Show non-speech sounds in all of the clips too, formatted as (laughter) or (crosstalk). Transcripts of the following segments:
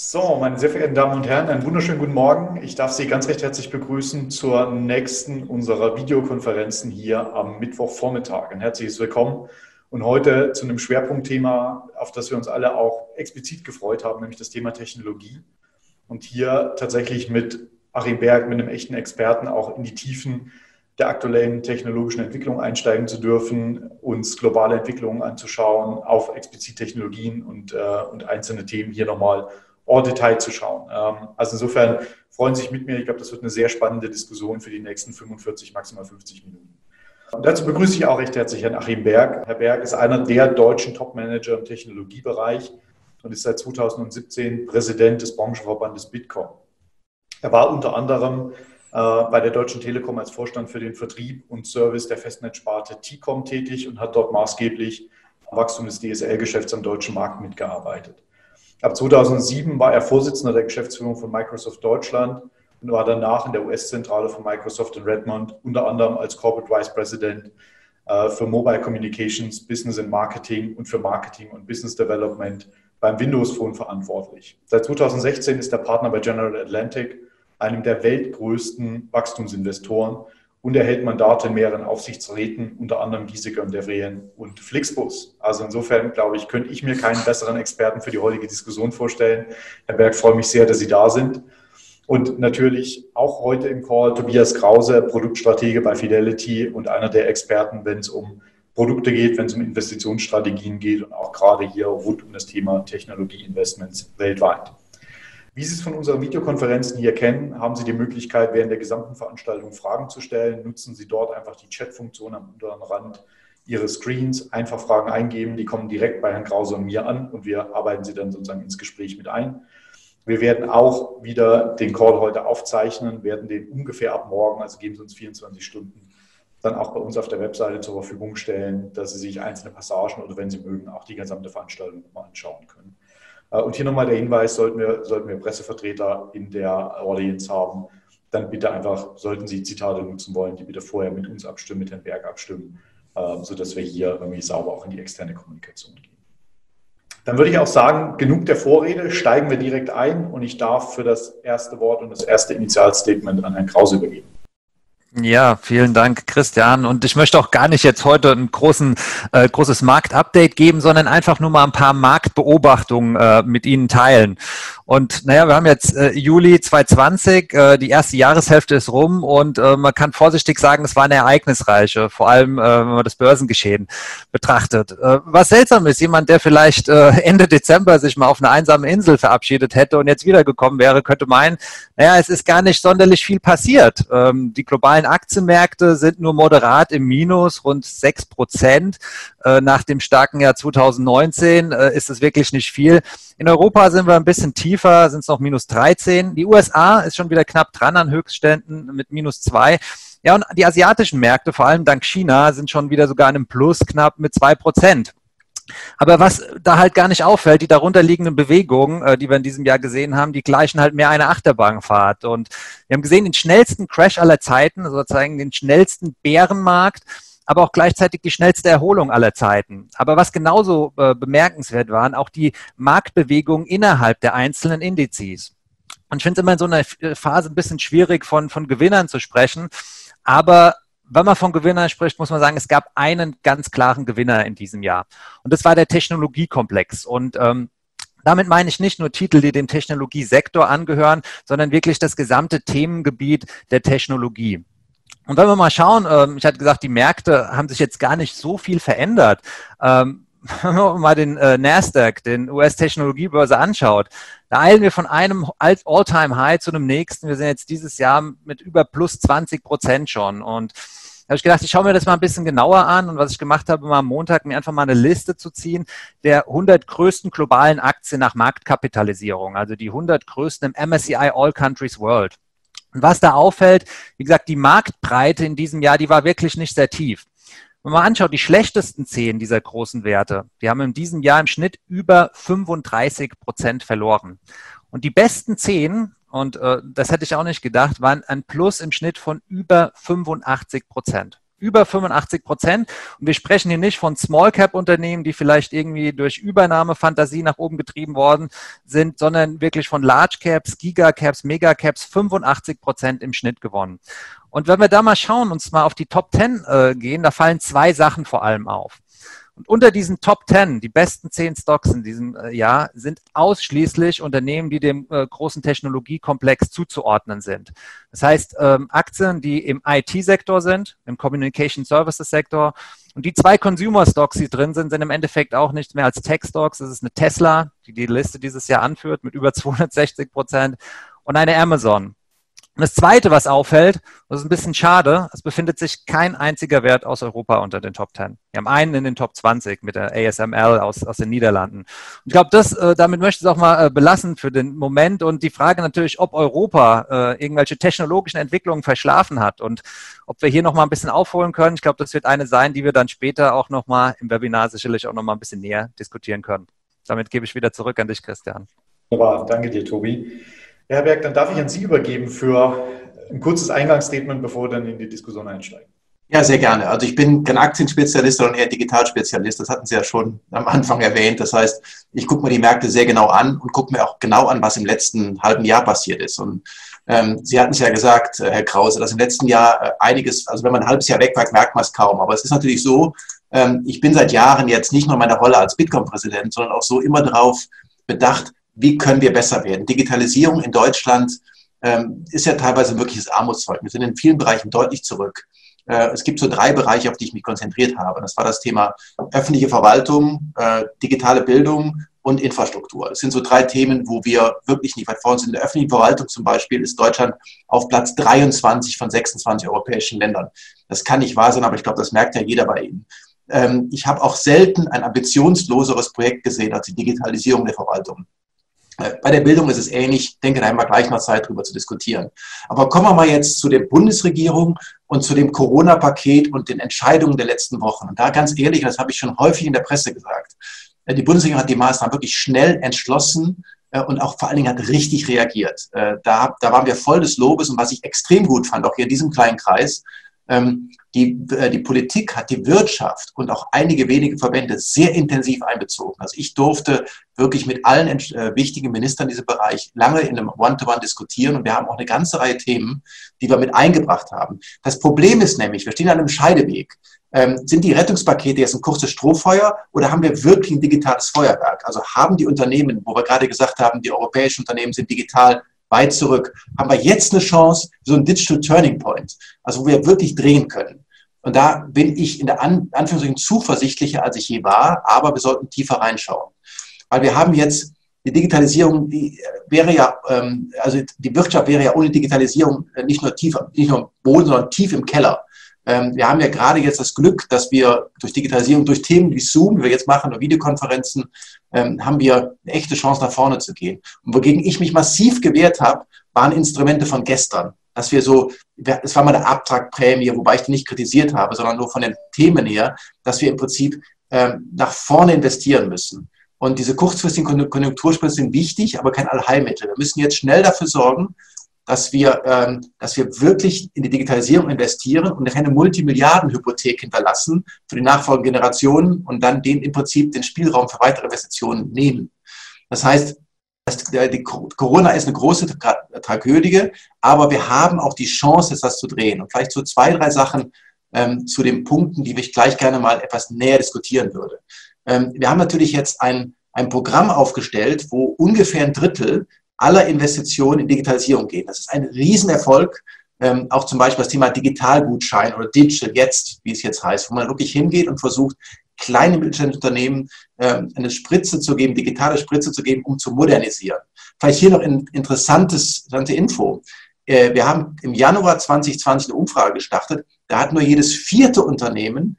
So, meine sehr verehrten Damen und Herren, einen wunderschönen guten Morgen. Ich darf Sie ganz recht herzlich begrüßen zur nächsten unserer Videokonferenzen hier am Mittwochvormittag. Ein herzliches Willkommen und heute zu einem Schwerpunktthema, auf das wir uns alle auch explizit gefreut haben, nämlich das Thema Technologie. Und hier tatsächlich mit Achim Berg, mit einem echten Experten auch in die Tiefen der aktuellen technologischen Entwicklung einsteigen zu dürfen, uns globale Entwicklungen anzuschauen, auf explizit Technologien und, äh, und einzelne Themen hier nochmal en Detail zu schauen. Ähm, also insofern freuen Sie sich mit mir. Ich glaube, das wird eine sehr spannende Diskussion für die nächsten 45, maximal 50 Minuten. Und dazu begrüße ich auch recht herzlich Herrn Achim Berg. Herr Berg ist einer der deutschen Top-Manager im Technologiebereich und ist seit 2017 Präsident des Branchenverbandes Bitkom. Er war unter anderem äh, bei der Deutschen Telekom als Vorstand für den Vertrieb und Service der Festnetzsparte T-Com tätig und hat dort maßgeblich am Wachstum des DSL-Geschäfts am deutschen Markt mitgearbeitet. Ab 2007 war er Vorsitzender der Geschäftsführung von Microsoft Deutschland und war danach in der US-Zentrale von Microsoft in Redmond, unter anderem als Corporate Vice President äh, für Mobile Communications, Business and Marketing und für Marketing und Business Development beim Windows Phone verantwortlich. Seit 2016 ist er Partner bei General Atlantic einem der weltgrößten Wachstumsinvestoren und erhält Mandate in mehreren Aufsichtsräten, unter anderem Giesecke und Devrien und Flixbus. Also insofern, glaube ich, könnte ich mir keinen besseren Experten für die heutige Diskussion vorstellen. Herr Berg, freue mich sehr, dass Sie da sind. Und natürlich auch heute im Call Tobias Krause, Produktstratege bei Fidelity und einer der Experten, wenn es um Produkte geht, wenn es um Investitionsstrategien geht und auch gerade hier rund um das Thema Technologieinvestments weltweit. Wie Sie es von unseren Videokonferenzen hier kennen, haben Sie die Möglichkeit, während der gesamten Veranstaltung Fragen zu stellen. Nutzen Sie dort einfach die Chat-Funktion am unteren Rand Ihres Screens. Einfach Fragen eingeben, die kommen direkt bei Herrn Krause und mir an und wir arbeiten sie dann sozusagen ins Gespräch mit ein. Wir werden auch wieder den Call heute aufzeichnen, werden den ungefähr ab morgen, also geben Sie uns 24 Stunden, dann auch bei uns auf der Webseite zur Verfügung stellen, dass Sie sich einzelne Passagen oder wenn Sie mögen, auch die gesamte Veranstaltung mal anschauen können. Äh, und hier nochmal der Hinweis, sollten wir, sollten wir Pressevertreter in der Audience haben, dann bitte einfach, sollten Sie Zitate nutzen wollen, die bitte vorher mit uns abstimmen, mit Herrn Berg abstimmen, äh, sodass wir hier irgendwie sauber auch in die externe Kommunikation gehen. Dann würde ich auch sagen, genug der Vorrede, steigen wir direkt ein und ich darf für das erste Wort und das erste Initialstatement an Herrn Krause übergeben. Ja, vielen Dank, Christian. Und ich möchte auch gar nicht jetzt heute ein großen, äh, großes Marktupdate geben, sondern einfach nur mal ein paar Marktbeobachtungen äh, mit Ihnen teilen. Und naja, wir haben jetzt äh, Juli 2020, äh, die erste Jahreshälfte ist rum und äh, man kann vorsichtig sagen, es war eine ereignisreiche, vor allem äh, wenn man das Börsengeschehen betrachtet. Äh, was seltsam ist, jemand, der vielleicht äh, Ende Dezember sich mal auf eine einsame Insel verabschiedet hätte und jetzt wiedergekommen wäre, könnte meinen, naja, es ist gar nicht sonderlich viel passiert. Ähm, die globalen Aktienmärkte sind nur moderat im Minus, rund sechs Prozent. Äh, nach dem starken Jahr 2019 äh, ist es wirklich nicht viel. In Europa sind wir ein bisschen tiefer, sind es noch minus 13. Die USA ist schon wieder knapp dran an Höchstständen mit minus 2. Ja, und die asiatischen Märkte, vor allem dank China, sind schon wieder sogar in einem Plus knapp mit 2 Prozent. Aber was da halt gar nicht auffällt, die darunterliegenden Bewegungen, äh, die wir in diesem Jahr gesehen haben, die gleichen halt mehr eine Achterbahnfahrt. Und wir haben gesehen, den schnellsten Crash aller Zeiten, sozusagen den schnellsten Bärenmarkt aber auch gleichzeitig die schnellste Erholung aller Zeiten. Aber was genauso äh, bemerkenswert waren, auch die Marktbewegungen innerhalb der einzelnen Indizes. Und ich finde es immer in so einer Phase ein bisschen schwierig, von, von Gewinnern zu sprechen. Aber wenn man von Gewinnern spricht, muss man sagen, es gab einen ganz klaren Gewinner in diesem Jahr. Und das war der Technologiekomplex. Und ähm, damit meine ich nicht nur Titel, die dem Technologiesektor angehören, sondern wirklich das gesamte Themengebiet der Technologie. Und wenn wir mal schauen, ähm, ich hatte gesagt, die Märkte haben sich jetzt gar nicht so viel verändert. Ähm, wenn man mal den äh, Nasdaq, den US-Technologiebörse anschaut, da eilen wir von einem All-Time-High zu einem nächsten. Wir sind jetzt dieses Jahr mit über plus 20 Prozent schon. Und da habe ich gedacht, ich schaue mir das mal ein bisschen genauer an. Und was ich gemacht habe, war am Montag mir einfach mal eine Liste zu ziehen der 100 größten globalen Aktien nach Marktkapitalisierung, also die 100 größten im MSCI All Countries World. Und was da auffällt, wie gesagt, die Marktbreite in diesem Jahr, die war wirklich nicht sehr tief. Wenn man anschaut, die schlechtesten zehn dieser großen Werte, die haben in diesem Jahr im Schnitt über 35 Prozent verloren. Und die besten zehn, und äh, das hätte ich auch nicht gedacht, waren ein Plus im Schnitt von über 85 Prozent. Über 85 Prozent. Und wir sprechen hier nicht von Small Cap Unternehmen, die vielleicht irgendwie durch Übernahmefantasie nach oben getrieben worden sind, sondern wirklich von Large Caps, Giga Caps, Mega Caps 85 Prozent im Schnitt gewonnen. Und wenn wir da mal schauen, uns mal auf die Top 10 äh, gehen, da fallen zwei Sachen vor allem auf. Und unter diesen Top 10, die besten 10 Stocks in diesem äh, Jahr, sind ausschließlich Unternehmen, die dem äh, großen Technologiekomplex zuzuordnen sind. Das heißt, ähm, Aktien, die im IT-Sektor sind, im Communication Services Sektor. Und die zwei Consumer Stocks, die drin sind, sind im Endeffekt auch nichts mehr als Tech Stocks. Das ist eine Tesla, die die Liste dieses Jahr anführt mit über 260 Prozent und eine Amazon und das Zweite, was auffällt, das ist ein bisschen schade, es befindet sich kein einziger Wert aus Europa unter den Top 10. Wir haben einen in den Top 20 mit der ASML aus, aus den Niederlanden. Und ich glaube, das, äh, damit möchte ich es auch mal äh, belassen für den Moment. Und die Frage natürlich, ob Europa äh, irgendwelche technologischen Entwicklungen verschlafen hat und ob wir hier noch mal ein bisschen aufholen können. Ich glaube, das wird eine sein, die wir dann später auch noch mal im Webinar sicherlich auch noch mal ein bisschen näher diskutieren können. Damit gebe ich wieder zurück an dich, Christian. Wunderbar, danke dir, Tobi. Herr Berg, dann darf ich an Sie übergeben für ein kurzes Eingangsstatement, bevor wir dann in die Diskussion einsteigen. Ja, sehr gerne. Also ich bin kein Aktienspezialist, sondern eher Digitalspezialist. Das hatten Sie ja schon am Anfang erwähnt. Das heißt, ich gucke mir die Märkte sehr genau an und gucke mir auch genau an, was im letzten halben Jahr passiert ist. Und ähm, Sie hatten es ja gesagt, äh, Herr Krause, dass im letzten Jahr äh, einiges, also wenn man ein halbes Jahr weg merkt man es kaum. Aber es ist natürlich so, ähm, ich bin seit Jahren jetzt nicht nur in meiner Rolle als Bitkom-Präsident, sondern auch so immer darauf bedacht, wie können wir besser werden. Digitalisierung in Deutschland ähm, ist ja teilweise ein wirkliches Armutszeugnis. Wir sind in vielen Bereichen deutlich zurück. Äh, es gibt so drei Bereiche, auf die ich mich konzentriert habe. Das war das Thema öffentliche Verwaltung, äh, digitale Bildung und Infrastruktur. Das sind so drei Themen, wo wir wirklich nicht weit vorne sind. In der öffentlichen Verwaltung zum Beispiel ist Deutschland auf Platz 23 von 26 europäischen Ländern. Das kann nicht wahr sein, aber ich glaube, das merkt ja jeder bei Ihnen. Ähm, ich habe auch selten ein ambitionsloseres Projekt gesehen als die Digitalisierung der Verwaltung. Äh, bei der Bildung ist es ähnlich. Ich denke, da haben wir gleich mal Zeit, darüber zu diskutieren. Aber kommen wir mal jetzt zu der Bundesregierung und zu dem Corona-Paket und den Entscheidungen der letzten Wochen. Und da ganz ehrlich, das habe ich schon häufig in der Presse gesagt, äh, die Bundesregierung hat die Maßnahmen wirklich schnell entschlossen äh, und auch vor allen Dingen hat richtig reagiert. Da, da waren wir voll des Lobes und was ich extrem gut fand, auch hier in diesem kleinen Kreis, die, äh, die Politik hat die Wirtschaft und auch einige wenige Verbände sehr intensiv einbezogen. Also ich durfte wirklich mit allen äh, wichtigen Ministern in diesem Bereich lange in einem One-to-One -One diskutieren und wir haben auch eine ganze Reihe Themen, die wir mit eingebracht haben. Das Problem ist nämlich, wir stehen an einem Scheideweg. Ähm, sind die Rettungspakete jetzt ein kurzes Strohfeuer oder haben wir wirklich ein digitales Feuerwerk? Also haben die Unternehmen, wo wir gerade gesagt haben, die europäischen Unternehmen sind digital weit zurück, haben wir jetzt eine Chance, so ein Digital Turning Point, also wo wir wirklich drehen können. Und da bin ich in der An Anführungszeichen zuversichtlicher, als ich je war, aber wir sollten tiefer reinschauen. Weil wir haben jetzt die Digitalisierung, die wäre ja, ähm, also die Wirtschaft wäre ja ohne Digitalisierung nicht nur tief, nicht nur im Boden, sondern tief im Keller. Ähm, wir haben ja gerade jetzt das Glück, dass wir durch Digitalisierung, durch Themen wie Zoom, wie wir jetzt machen, oder Videokonferenzen, ähm, haben wir eine echte Chance nach vorne zu gehen. Und wogegen ich mich massiv gewehrt habe, waren Instrumente von gestern. Dass wir so, es war mal eine Abtragprämie, wobei ich die nicht kritisiert habe, sondern nur von den Themen her, dass wir im Prinzip ähm, nach vorne investieren müssen. Und diese kurzfristigen Konjunkturspiele sind wichtig, aber kein Allheilmittel. Wir müssen jetzt schnell dafür sorgen, dass wir, ähm, dass wir wirklich in die Digitalisierung investieren und keine Multimilliardenhypothek hinterlassen für die nachfolgenden Generationen und dann den im Prinzip den Spielraum für weitere Investitionen nehmen. Das heißt, die Corona ist eine große Tragödie, aber wir haben auch die Chance, das zu drehen. Und vielleicht so zwei, drei Sachen ähm, zu den Punkten, die ich gleich gerne mal etwas näher diskutieren würde. Ähm, wir haben natürlich jetzt ein, ein Programm aufgestellt, wo ungefähr ein Drittel aller Investitionen in Digitalisierung gehen. Das ist ein Riesenerfolg. Ähm, auch zum Beispiel das Thema Digitalgutschein oder Digital jetzt, wie es jetzt heißt, wo man wirklich hingeht und versucht, kleine mittelständische Unternehmen ähm, eine Spritze zu geben, digitale Spritze zu geben, um zu modernisieren. Vielleicht hier noch ein interessantes, interessante Info. Äh, wir haben im Januar 2020 eine Umfrage gestartet. Da hat nur jedes vierte Unternehmen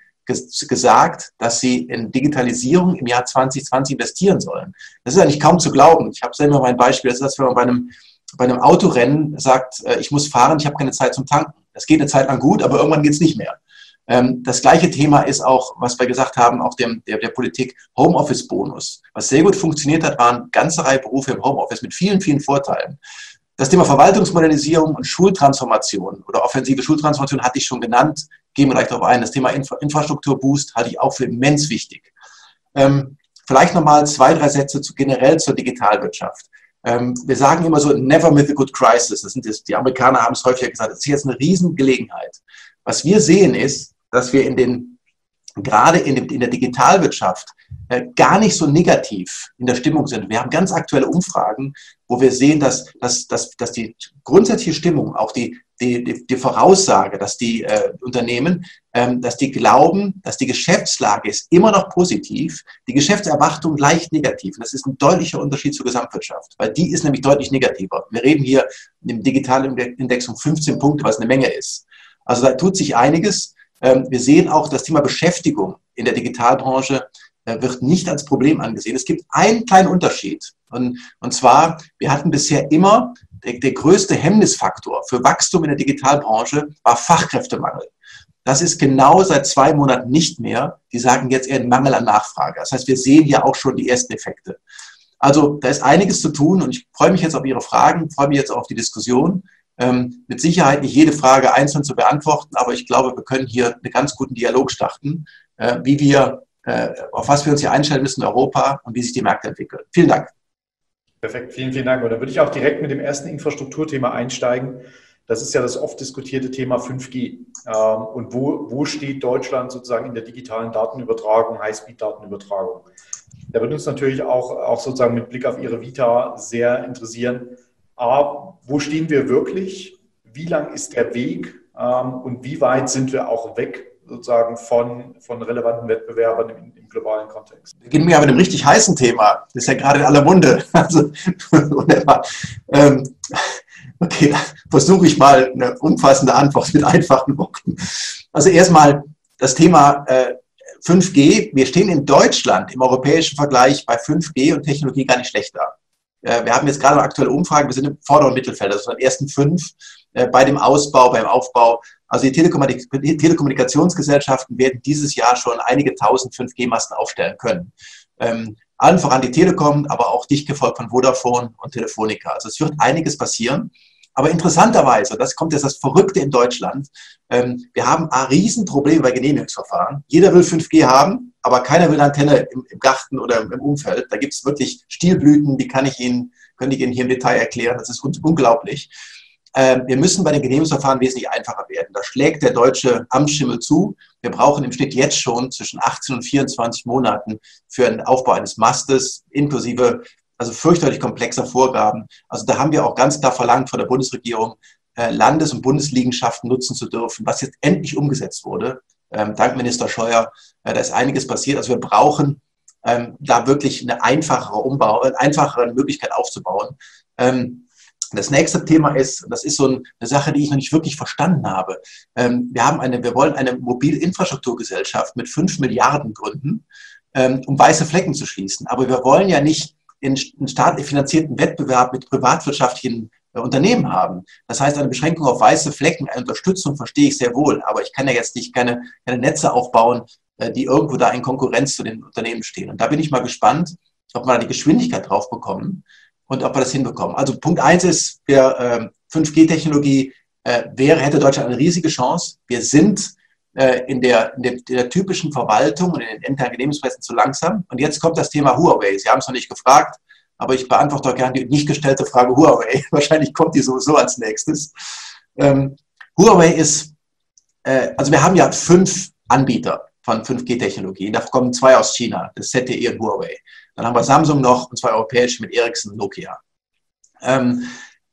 gesagt, dass sie in Digitalisierung im Jahr 2020 investieren sollen. Das ist eigentlich kaum zu glauben. Ich habe selber mein Beispiel, das ist, als wenn man bei einem, bei einem Autorennen sagt, äh, ich muss fahren, ich habe keine Zeit zum Tanken. Das geht eine Zeit lang gut, aber irgendwann geht es nicht mehr. Ähm, das gleiche Thema ist auch, was wir gesagt haben, auch dem, der, der Politik Homeoffice-Bonus. Was sehr gut funktioniert hat, waren ganze Reihe Berufe im Homeoffice mit vielen, vielen Vorteilen. Das Thema Verwaltungsmodernisierung und Schultransformation oder offensive Schultransformation hatte ich schon genannt gehen wir gleich darauf ein. Das Thema Infra Infrastrukturboost halte ich auch für immens wichtig. Ähm, vielleicht nochmal zwei, drei Sätze zu, generell zur Digitalwirtschaft. Ähm, wir sagen immer so, never with a good crisis. Das sind das, die Amerikaner haben es häufiger gesagt, das ist jetzt eine Riesengelegenheit. Was wir sehen ist, dass wir in den, gerade in, in der Digitalwirtschaft äh, gar nicht so negativ in der Stimmung sind. Wir haben ganz aktuelle Umfragen, wo wir sehen, dass, dass, dass, dass die grundsätzliche Stimmung, auch die, die, die, die Voraussage, dass die äh, Unternehmen, ähm, dass die glauben, dass die Geschäftslage ist immer noch positiv, die Geschäftserwartung leicht negativ. Das ist ein deutlicher Unterschied zur Gesamtwirtschaft, weil die ist nämlich deutlich negativer. Wir reden hier im digitalen Index um 15 Punkte, was eine Menge ist. Also da tut sich einiges. Ähm, wir sehen auch das Thema Beschäftigung in der Digitalbranche äh, wird nicht als Problem angesehen. Es gibt einen kleinen Unterschied. Und, und zwar, wir hatten bisher immer, der, der größte Hemmnisfaktor für Wachstum in der Digitalbranche war Fachkräftemangel. Das ist genau seit zwei Monaten nicht mehr. Die sagen jetzt eher Mangel an Nachfrage. Das heißt, wir sehen hier auch schon die ersten Effekte. Also da ist einiges zu tun und ich freue mich jetzt auf Ihre Fragen, freue mich jetzt auf die Diskussion. Ähm, mit Sicherheit nicht jede Frage einzeln zu beantworten, aber ich glaube, wir können hier einen ganz guten Dialog starten, äh, wie wir äh, auf was wir uns hier einstellen müssen in Europa und wie sich die Märkte entwickeln. Vielen Dank. Perfekt, vielen, vielen Dank. Und dann würde ich auch direkt mit dem ersten Infrastrukturthema einsteigen. Das ist ja das oft diskutierte Thema 5G. Ähm, und wo, wo steht Deutschland sozusagen in der digitalen Datenübertragung, Highspeed-Datenübertragung? Da würde uns natürlich auch, auch sozusagen mit Blick auf Ihre Vita sehr interessieren. A, wo stehen wir wirklich? Wie lang ist der Weg? Ähm, und wie weit sind wir auch weg sozusagen von, von relevanten Wettbewerbern im, im globalen Kontext. Beginnen wir mit einem richtig heißen Thema. Das ist ja gerade in aller Munde. (laughs) Also, ähm, okay, versuche ich mal eine umfassende Antwort mit einfachen Worten. Also erstmal das Thema äh, 5G. Wir stehen in Deutschland im europäischen Vergleich bei 5G und Technologie gar nicht schlechter. Äh, wir haben jetzt gerade eine aktuelle Umfrage, wir sind im vorderen Mittelfeld, also den ersten fünf äh, bei dem Ausbau, beim Aufbau also die, Telekommunikationsgesellschaften werden dieses Jahr schon einige tausend 5G-Masten aufstellen können. Ähm, allen voran die Telekom, aber auch dicht gefolgt von Vodafone und Telefonica. Also es wird einiges passieren. Aber interessanterweise, das kommt jetzt das Verrückte in Deutschland, ähm, wir haben ein Riesenproblem bei Genehmigungsverfahren. Jeder will 5G haben, aber keiner will Antenne im, im Garten oder im, im Umfeld. Da gibt es wirklich Stilblüten, die kann ich Ihnen, könnte ich Ihnen hier im Detail erklären. Das ist un unglaublich. Ähm, wir müssen bei den Genehmigungsverfahren wesentlich einfacher werden. Da schlägt der deutsche Amtsschimmel zu. Wir brauchen im Schnitt jetzt schon zwischen 18 und 24 Monaten für den Aufbau eines Mastes, inklusive also fürchterlich komplexer Vorgaben. Also da haben wir auch ganz klar verlangt von der Bundesregierung, äh, Landes- und Bundesliegenschaften nutzen zu dürfen, was jetzt endlich umgesetzt wurde. Ähm, dank Minister Scheuer, äh, da ist einiges passiert. Also wir brauchen ähm, da wirklich eine einfachere Umbau, eine einfachere Möglichkeit aufzubauen. Ähm, das nächste Thema ist, das ist so eine Sache, die ich noch nicht wirklich verstanden habe. Wir haben eine, wir wollen eine Mobilinfrastrukturgesellschaft mit fünf Milliarden gründen, um weiße Flecken zu schließen. Aber wir wollen ja nicht einen staatlich finanzierten Wettbewerb mit privatwirtschaftlichen äh, Unternehmen haben. Das heißt, eine Beschränkung auf weiße Flecken, eine Unterstützung verstehe ich sehr wohl. Aber ich kann ja jetzt nicht keine, keine Netze aufbauen, äh, die irgendwo da in Konkurrenz zu den Unternehmen stehen. Und da bin ich mal gespannt, ob wir da die Geschwindigkeit drauf bekommen und ob wir das hinbekommen. Also Punkt eins ist, für äh, 5G-Technologie äh, wäre, hätte Deutschland eine riesige Chance. Wir sind äh, in, der, in, der, der, typischen Verwaltung und in den internen Genehmigungsprozessen zu langsam. Und jetzt kommt das Thema Huawei. Sie haben es noch nicht gefragt, aber ich beantworte auch gerne die nicht gestellte Frage Huawei. (laughs) Wahrscheinlich kommt die sowieso als nächstes. Ähm, Huawei ist, äh, also wir haben ja fünf Anbieter von 5G-Technologie. Da kommen zwei aus China, das ZTE und Huawei. Dann haben wir Samsung noch und zwei europäische mit Ericsson und Nokia. Ähm,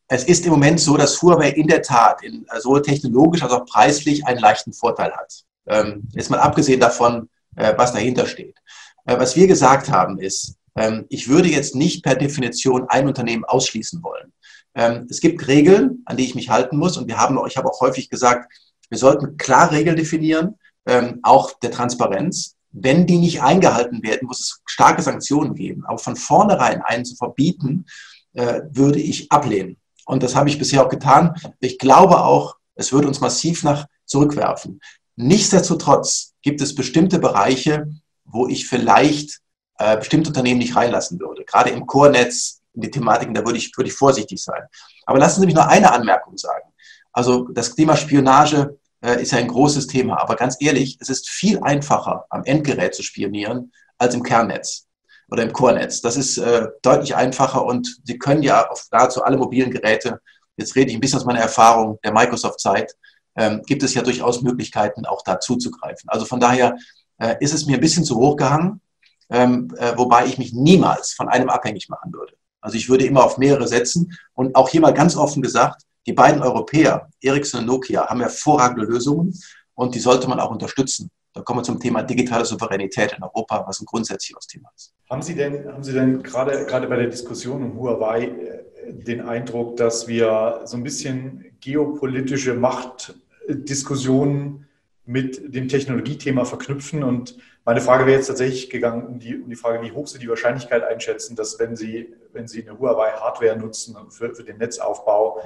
es ist im Moment so, dass Huawei in der Tat in, sowohl technologisch als auch preislich einen leichten Vorteil hat. Ähm, jetzt mal abgesehen davon, äh, was dahinter steht. Äh, was wir gesagt haben ist, ähm, ich würde jetzt nicht per Definition ein Unternehmen ausschließen wollen. Ähm, es gibt Regeln, an die ich mich halten muss und wir haben, ich habe auch häufig gesagt, wir sollten klar Regeln definieren, ähm, auch der Transparenz. Wenn die nicht eingehalten werden, muss es starke Sanktionen geben. Aber von vornherein einen zu verbieten, äh, würde ich ablehnen. Und das habe ich bisher auch getan. Ich glaube auch, es würde uns massiv nach zurückwerfen. Nichtsdestotrotz gibt es bestimmte Bereiche, wo ich vielleicht äh, bestimmte Unternehmen nicht reinlassen würde. Gerade im Core-Netz, in die Thematiken, da würde ich, würde ich vorsichtig sein. Aber lassen Sie mich noch eine Anmerkung sagen. Also das Thema Spionage äh, ist ja ein großes Thema. Aber ganz ehrlich, es ist viel einfacher, am Endgerät zu spionieren, als im Kernnetz oder im Core-Netz. Das ist äh, deutlich einfacher und Sie können ja auf nahezu alle mobilen Geräte, jetzt rede ich ein bisschen aus meiner Erfahrung der Microsoft-Zeit, ähm, gibt es ja durchaus Möglichkeiten, auch da zuzugreifen. Also von daher äh, ist es mir ein bisschen zu hoch gehangen, ähm, äh, wobei ich mich niemals von einem abhängig machen würde. Also ich würde immer auf mehrere setzen und auch hier mal ganz offen gesagt, die beiden Europäer, Ericsson und Nokia, haben hervorragende Lösungen und die sollte man auch unterstützen. Da kommen wir zum Thema digitale Souveränität in Europa, was ein grundsätzliches Thema ist. Haben Sie denn, haben Sie denn gerade, gerade bei der Diskussion um Huawei äh, den Eindruck, dass wir so ein bisschen geopolitische Machtdiskussionen mit dem Technologiethema verknüpfen? Und meine Frage wäre jetzt tatsächlich gegangen um die, um die Frage, wie hoch Sie die Wahrscheinlichkeit einschätzen, dass wenn Sie, wenn Sie eine Huawei-Hardware nutzen für, für den Netzaufbau,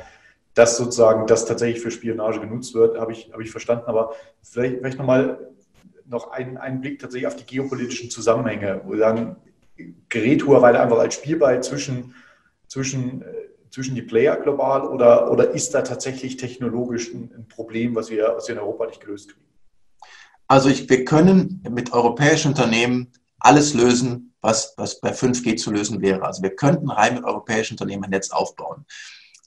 dass sozusagen das tatsächlich für Spionage genutzt wird, habe ich, habe ich verstanden. Aber vielleicht, vielleicht nochmal noch einen, einen Blick tatsächlich auf die geopolitischen Zusammenhänge, wo dann gerät Huawei einfach als Spielball zwischen, zwischen, äh, zwischen die Player global oder, oder ist da tatsächlich technologisch ein, ein Problem, was wir, was wir in Europa nicht gelöst kriegen? Also ich, wir können mit europäischen Unternehmen alles lösen, was, was bei 5G zu lösen wäre. Also wir könnten rein mit europäischen Unternehmen ein Netz aufbauen.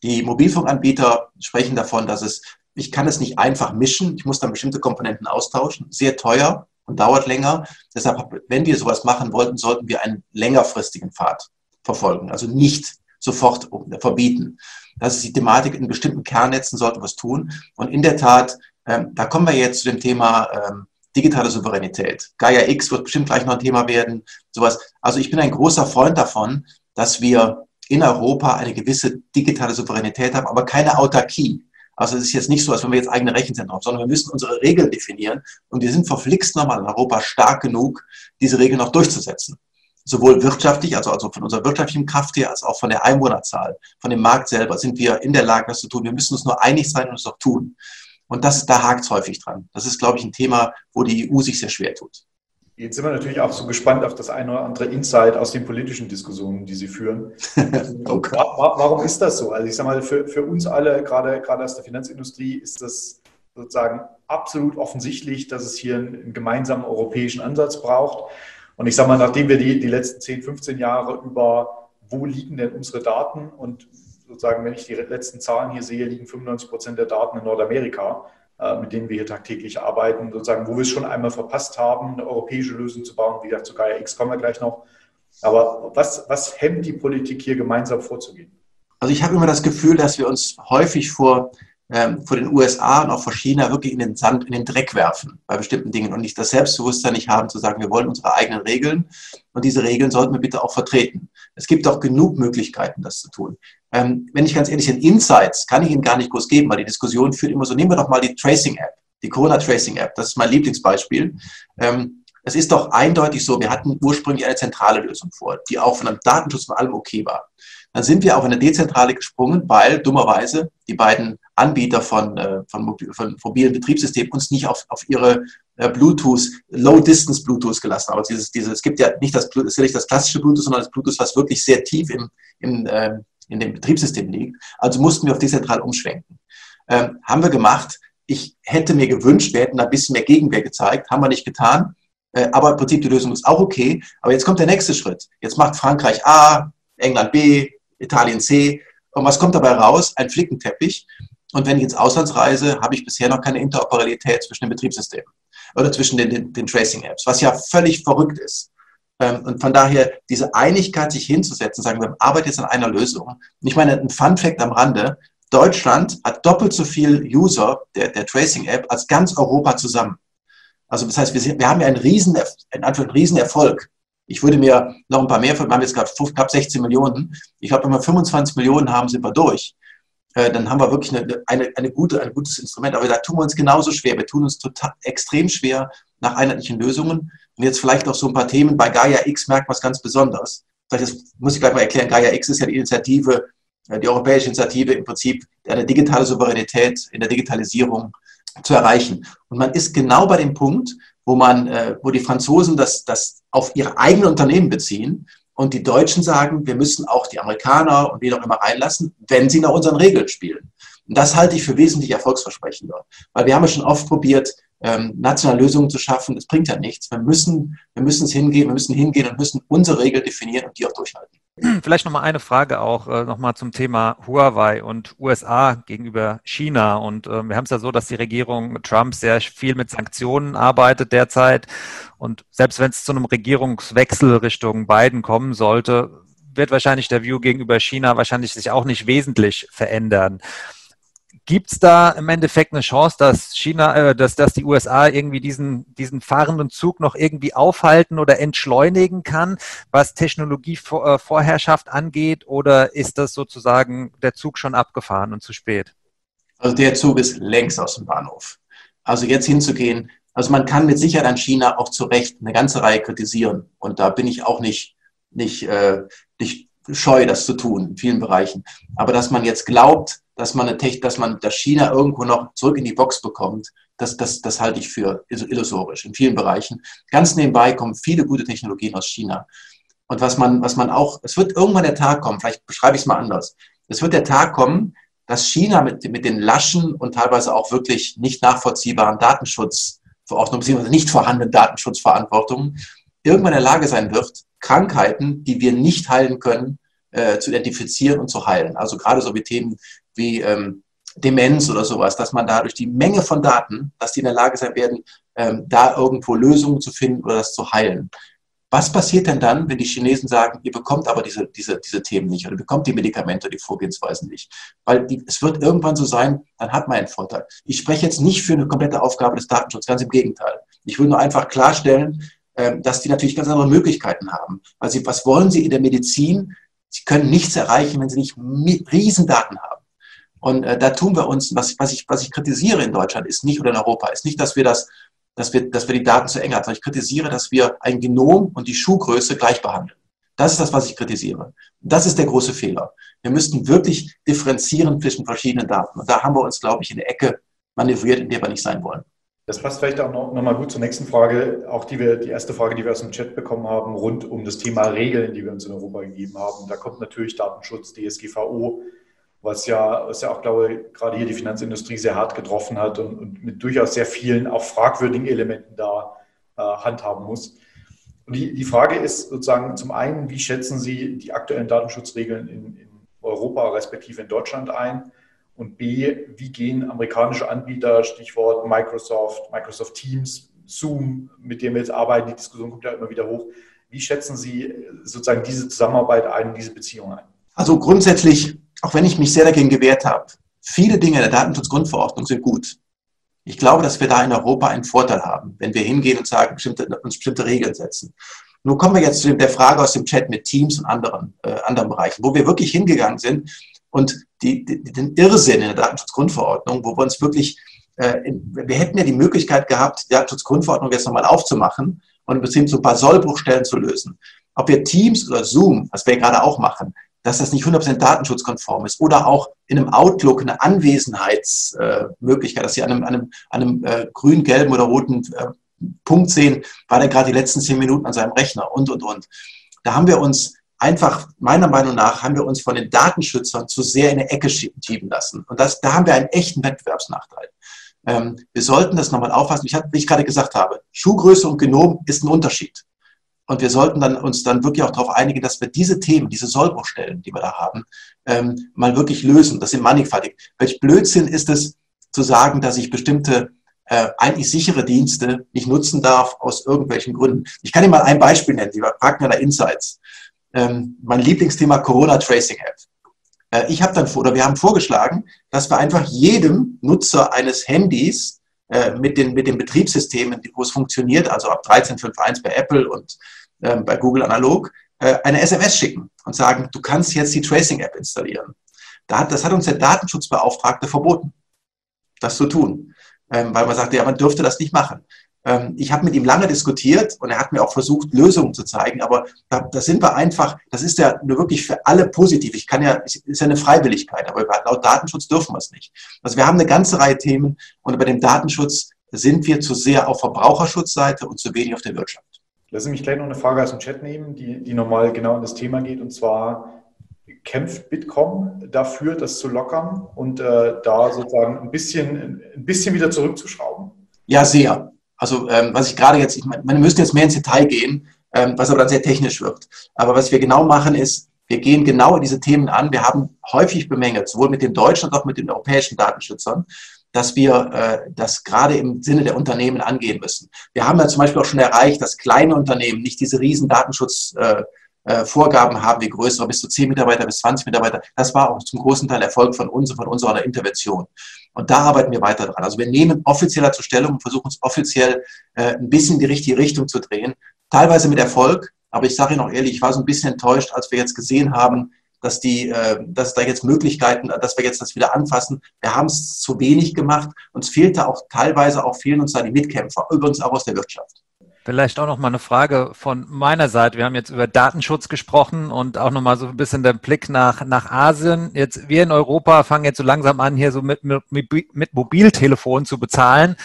Die Mobilfunkanbieter sprechen davon, dass es, ich kann es nicht einfach mischen, ich muss dann bestimmte Komponenten austauschen, sehr teuer und dauert länger. Deshalb, wenn wir sowas machen wollten, sollten wir einen längerfristigen Pfad verfolgen, also nicht sofort verbieten. Das ist die Thematik, in bestimmten Kernnetzen sollten wir es tun. Und in der Tat, ähm, da kommen wir jetzt zu dem Thema ähm, digitale Souveränität. Gaia X wird bestimmt gleich noch ein Thema werden, sowas. Also ich bin ein großer Freund davon, dass wir in Europa eine gewisse digitale Souveränität haben, aber keine Autarkie. Also es ist jetzt nicht so, als wenn wir jetzt eigene Rechenzentren haben, sondern wir müssen unsere Regeln definieren und wir sind verflixt nochmal in Europa stark genug, diese Regeln auch durchzusetzen. Sowohl wirtschaftlich, also, also von unserer wirtschaftlichen Kraft her, als auch von der Einwohnerzahl, von dem Markt selber sind wir in der Lage, das zu tun. Wir müssen uns nur einig sein und es auch tun. Und das, da hakt es häufig dran. Das ist, glaube ich, ein Thema, wo die EU sich sehr schwer tut. Jetzt sind wir natürlich auch so gespannt auf das eine oder andere Insight aus den politischen Diskussionen, die Sie führen. (laughs) okay. Warum ist das so? Also ich sage mal, für, für uns alle, gerade, gerade aus der Finanzindustrie, ist das sozusagen absolut offensichtlich, dass es hier einen, einen gemeinsamen europäischen Ansatz braucht. Und ich sage mal, nachdem wir die, die letzten 10, 15 Jahre über, wo liegen denn unsere Daten und sozusagen, wenn ich die letzten Zahlen hier sehe, liegen 95 Prozent der Daten in Nordamerika. Äh, mit denen wir hier tagtäglich arbeiten, sozusagen, wo wir es schon einmal verpasst haben, eine europäische Lösung zu bauen. Wie gesagt, zu Gaia X kommen wir gleich noch. Aber was, was hemmt die Politik hier gemeinsam vorzugehen? Also ich habe immer das Gefühl, dass wir uns häufig vor, ähm, vor den USA und auch vor China wirklich in den Sand, in den Dreck werfen bei bestimmten Dingen und nicht das Selbstbewusstsein nicht haben zu sagen, wir wollen unsere eigenen Regeln und diese Regeln sollten wir bitte auch vertreten. Es gibt auch genug Möglichkeiten, das zu tun. Ähm, wenn ich ganz ehrlich bin, Insights kann ich Ihnen gar nicht groß geben, weil die Diskussion führt immer so, nehmen wir doch mal die Tracing-App, die Corona-Tracing-App, das ist mein Lieblingsbeispiel. Ähm, es ist doch eindeutig so, wir hatten ursprünglich eine zentrale Lösung vor, die auch von einem Datenschutz von allem okay war. Dann sind wir auf eine dezentrale gesprungen, weil dummerweise die beiden Anbieter von, äh, von, von mobilen Betriebssystemen uns nicht auf, auf ihre äh, Bluetooth, Low-Distance Bluetooth gelassen haben. Also dieses, dieses, es gibt ja nicht das, ist ja nicht das klassische Bluetooth, sondern das Bluetooth, was wirklich sehr tief im, im, äh, in dem Betriebssystem liegt. Also mussten wir auf dezentral umschwenken. Ähm, haben wir gemacht. Ich hätte mir gewünscht, wir hätten da ein bisschen mehr Gegenwehr gezeigt. Haben wir nicht getan. Äh, aber im Prinzip die Lösung ist auch okay. Aber jetzt kommt der nächste Schritt. Jetzt macht Frankreich A, England B, Italien C. Und was kommt dabei raus? Ein Flickenteppich. Und wenn ich ins Ausland reise, habe ich bisher noch keine Interoperabilität zwischen den Betriebssystemen oder zwischen den, den, den Tracing-Apps, was ja völlig verrückt ist. Ähm, und von daher diese Einigkeit, sich hinzusetzen, sagen, wir arbeiten jetzt an einer Lösung. Und ich meine, ein Fun Fact am Rande, Deutschland hat doppelt so viel User der, der Tracing-App als ganz Europa zusammen. Also das heißt, wir, sind, wir haben ja einen riesen, in einen riesen Erfolg. Ich würde mir noch ein paar mehr, wir haben jetzt gerade knapp 16 Millionen. Ich glaube, wenn wir 25 Millionen haben, sind wir durch. Äh, dann haben wir wirklich eine, eine, eine gute, ein gutes Instrument. Aber da tun wir uns genauso schwer. Wir tun uns total extrem schwer nach einheitlichen Lösungen. Und jetzt vielleicht noch so ein paar Themen. Bei Gaia X merkt man es ganz besonders. Das muss ich gleich mal erklären. Gaia X ist ja die Initiative, äh, die europäische Initiative im Prinzip, eine digitale Souveränität in der Digitalisierung zu erreichen. Und man ist genau bei dem Punkt, wo man, äh, wo die Franzosen das, das auf ihre eigenen Unternehmen beziehen und die Deutschen sagen, wir müssen auch die Amerikaner und wen auch immer reinlassen, wenn sie nach unseren Regeln spielen. Und das halte ich für wesentlich erfolgsversprechender. Weil wir haben ja schon oft probiert, ähm, nationale Lösungen zu schaffen. Das bringt ja nichts. Wir müssen, wir müssen es hingehen, wir müssen hingehen und müssen unsere Regeln definieren und die auch durchhalten. (clears throat) Vielleicht nochmal eine Frage auch äh, nochmal zum Thema Huawei und USA gegenüber China. Und äh, wir haben es ja so, dass die Regierung Trump sehr viel mit Sanktionen arbeitet derzeit. Und selbst wenn es zu einem Regierungswechsel Richtung Biden kommen sollte, wird wahrscheinlich der View gegenüber China wahrscheinlich sich auch nicht wesentlich verändern. Gibt es da im Endeffekt eine Chance, dass China, äh, dass, dass die USA irgendwie diesen, diesen fahrenden Zug noch irgendwie aufhalten oder entschleunigen kann, was Technologievorherrschaft angeht? Oder ist das sozusagen der Zug schon abgefahren und zu spät? Also der Zug ist längst aus dem Bahnhof. Also jetzt hinzugehen, also man kann mit Sicherheit an China auch zu Recht eine ganze Reihe kritisieren. Und da bin ich auch nicht, nicht, äh, nicht scheu, das zu tun in vielen Bereichen. Aber dass man jetzt glaubt, dass man, eine Tech, dass man das China irgendwo noch zurück in die Box bekommt, das, das, das halte ich für illusorisch in vielen Bereichen. Ganz nebenbei kommen viele gute Technologien aus China. Und was man, was man auch, es wird irgendwann der Tag kommen, vielleicht beschreibe ich es mal anders. Es wird der Tag kommen, dass China mit, mit den laschen und teilweise auch wirklich nicht nachvollziehbaren Datenschutzverordnungen, beziehungsweise nicht vorhandenen Datenschutzverantwortungen, irgendwann in der Lage sein wird, Krankheiten, die wir nicht heilen können, äh, zu identifizieren und zu heilen. Also gerade so wie Themen wie ähm, Demenz oder sowas, dass man da durch die Menge von Daten, dass die in der Lage sein werden, ähm, da irgendwo Lösungen zu finden oder das zu heilen. Was passiert denn dann, wenn die Chinesen sagen, ihr bekommt aber diese, diese, diese Themen nicht oder bekommt die Medikamente, die Vorgehensweisen nicht? Weil die, es wird irgendwann so sein, dann hat man einen Vorteil. Ich spreche jetzt nicht für eine komplette Aufgabe des Datenschutzes, ganz im Gegenteil. Ich will nur einfach klarstellen, ähm, dass die natürlich ganz andere Möglichkeiten haben. Also was wollen sie in der Medizin? Sie können nichts erreichen, wenn sie nicht Riesendaten haben. Und äh, da tun wir uns, was, was, ich, was ich kritisiere in Deutschland, ist nicht oder in Europa, ist nicht, dass wir das, dass wir, dass wir die Daten zu eng haben, sondern ich kritisiere, dass wir ein Genom und die Schuhgröße gleich behandeln. Das ist das, was ich kritisiere. Das ist der große Fehler. Wir müssten wirklich differenzieren zwischen verschiedenen Daten. Und da haben wir uns, glaube ich, in der Ecke manövriert, in der wir nicht sein wollen. Das passt vielleicht auch noch, noch mal gut zur nächsten Frage, auch die wir, die erste Frage, die wir aus dem Chat bekommen haben, rund um das Thema Regeln, die wir uns in Europa gegeben haben. Da kommt natürlich Datenschutz, DSGVO, was ja, was ja auch, glaube ich, gerade hier die Finanzindustrie sehr hart getroffen hat und, und mit durchaus sehr vielen auch fragwürdigen Elementen da äh, handhaben muss. Und die, die Frage ist sozusagen zum einen, wie schätzen Sie die aktuellen Datenschutzregeln in, in Europa respektive in Deutschland ein? Und B, wie gehen amerikanische Anbieter, Stichwort Microsoft, Microsoft Teams, Zoom, mit dem wir jetzt arbeiten, die Diskussion kommt ja immer wieder hoch. Wie schätzen Sie sozusagen diese Zusammenarbeit ein, diese Beziehung ein? Also grundsätzlich auch wenn ich mich sehr dagegen gewehrt habe, viele Dinge der Datenschutzgrundverordnung sind gut. Ich glaube, dass wir da in Europa einen Vorteil haben, wenn wir hingehen und sagen, bestimmte, uns bestimmte Regeln setzen. Nun kommen wir jetzt zu der Frage aus dem Chat mit Teams und anderen, äh, anderen Bereichen, wo wir wirklich hingegangen sind und die, die, den Irrsinn in der Datenschutzgrundverordnung, wo wir uns wirklich, äh, wir hätten ja die Möglichkeit gehabt, die Datenschutzgrundverordnung jetzt nochmal aufzumachen und im Prinzip so ein paar Sollbruchstellen zu lösen. Ob wir Teams oder Zoom, was wir gerade auch machen, dass das nicht 100% datenschutzkonform ist oder auch in einem Outlook eine Anwesenheitsmöglichkeit, dass Sie an einem, an einem, einem äh, grün, gelben oder roten äh, Punkt sehen, war der gerade die letzten zehn Minuten an seinem Rechner und, und, und. Da haben wir uns einfach, meiner Meinung nach, haben wir uns von den Datenschützern zu sehr in eine Ecke schieben lassen. Und das, da haben wir einen echten Wettbewerbsnachteil. Ähm, wir sollten das nochmal auffassen. Ich hab, wie ich gerade gesagt habe, Schuhgröße und Genom ist ein Unterschied. Und wir sollten dann, uns dann wirklich auch darauf einigen, dass wir diese Themen, diese Sollbruchstellen, die wir da haben, ähm, mal wirklich lösen. Das sind mannigfaltig. Welch Blödsinn ist es, zu sagen, dass ich bestimmte äh, eigentlich sichere Dienste nicht nutzen darf aus irgendwelchen Gründen. Ich kann Ihnen mal ein Beispiel nennen, die Wagner Insights. Ähm, mein Lieblingsthema Corona Tracing App. Äh, ich habe dann oder wir haben vorgeschlagen, dass wir einfach jedem Nutzer eines Handys äh, mit, den, mit den Betriebssystemen, wo es funktioniert, also ab 13.5.1 bei Apple und äh, bei Google analog, äh, eine SMS schicken und sagen, du kannst jetzt die Tracing-App installieren. Da hat, das hat uns der Datenschutzbeauftragte verboten, das zu tun, ähm, weil man sagte, ja, man dürfte das nicht machen. Ähm, ich habe mit ihm lange diskutiert und er hat mir auch versucht, Lösungen zu zeigen, aber da, da sind wir einfach, das ist ja nur wirklich für alle positiv. Ich kann ja, es ist ja eine Freiwilligkeit, aber laut Datenschutz dürfen wir es nicht. Also wir haben eine ganze Reihe Themen und bei dem Datenschutz sind wir zu sehr auf Verbraucherschutzseite und zu wenig auf der Wirtschaft. Lassen Sie mich gleich noch eine Frage aus dem Chat nehmen, die, die nochmal genau in das Thema geht, und zwar kämpft Bitkom dafür, das zu lockern und äh, da sozusagen ein bisschen, ein bisschen wieder zurückzuschrauben? Ja, sehr. Also ähm, was ich gerade jetzt, ich meine, man müsste jetzt mehr ins Detail gehen, ähm, was aber dann sehr technisch wird. Aber was wir genau machen ist, wir gehen genau diese Themen an. Wir haben häufig bemängelt, sowohl mit den deutschen als auch mit den europäischen Datenschützern, dass wir äh, das gerade im Sinne der Unternehmen angehen müssen. Wir haben ja zum Beispiel auch schon erreicht, dass kleine Unternehmen nicht diese riesen Datenschutzvorgaben äh, äh, haben wie größere, bis zu 10 Mitarbeiter, bis 20 Mitarbeiter. Das war auch zum großen Teil Erfolg von uns und von unserer Intervention. Und da arbeiten wir weiter dran. Also wir nehmen offizieller zur Stellung und versuchen uns offiziell äh, ein bisschen in die richtige Richtung zu drehen. Teilweise mit Erfolg, aber ich sage Ihnen auch ehrlich, ich war so ein bisschen enttäuscht, als wir jetzt gesehen haben, dass, die, äh, dass da jetzt Möglichkeiten, dass wir jetzt das wieder anfassen. Wir haben es zu wenig gemacht. Uns fehlte auch teilweise, auch fehlen uns da die Mitkämpfer, übrigens auch aus der Wirtschaft. Vielleicht auch noch mal eine Frage von meiner Seite. Wir haben jetzt über Datenschutz gesprochen und auch noch mal so ein bisschen den Blick nach, nach Asien. Jetzt, wir in Europa fangen jetzt so langsam an, hier so mit, mit, mit Mobiltelefon zu bezahlen.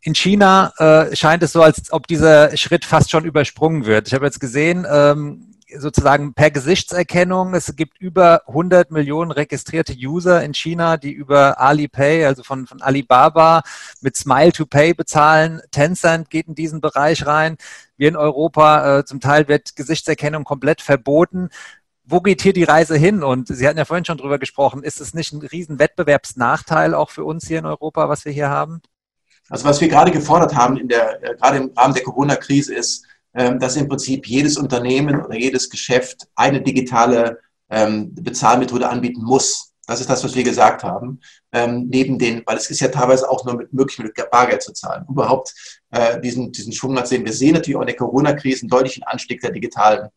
In China äh, scheint es so, als ob dieser Schritt fast schon übersprungen wird. Ich habe jetzt gesehen, ähm, sozusagen per Gesichtserkennung. Es gibt über 100 Millionen registrierte User in China, die über Alipay, also von, von Alibaba, mit Smile to Pay bezahlen. Tencent geht in diesen Bereich rein. Wir in Europa, äh, zum Teil wird Gesichtserkennung komplett verboten. Wo geht hier die Reise hin? Und Sie hatten ja vorhin schon drüber gesprochen. Ist es nicht ein riesen Wettbewerbsnachteil auch für uns hier in Europa, was wir hier haben? Also was wir gerade gefordert haben, in der, äh, gerade im Rahmen der Corona-Krise, ist, dass im Prinzip jedes Unternehmen oder jedes Geschäft eine digitale ähm, Bezahlmethode anbieten muss. Das ist das, was wir gesagt haben. Ähm, neben den, weil es ist ja teilweise auch nur mit, möglich, mit Bargeld zu zahlen. Überhaupt äh, diesen, diesen Schwung sehen. Wir sehen natürlich auch in der Corona-Krise einen deutlichen Anstieg der digitalen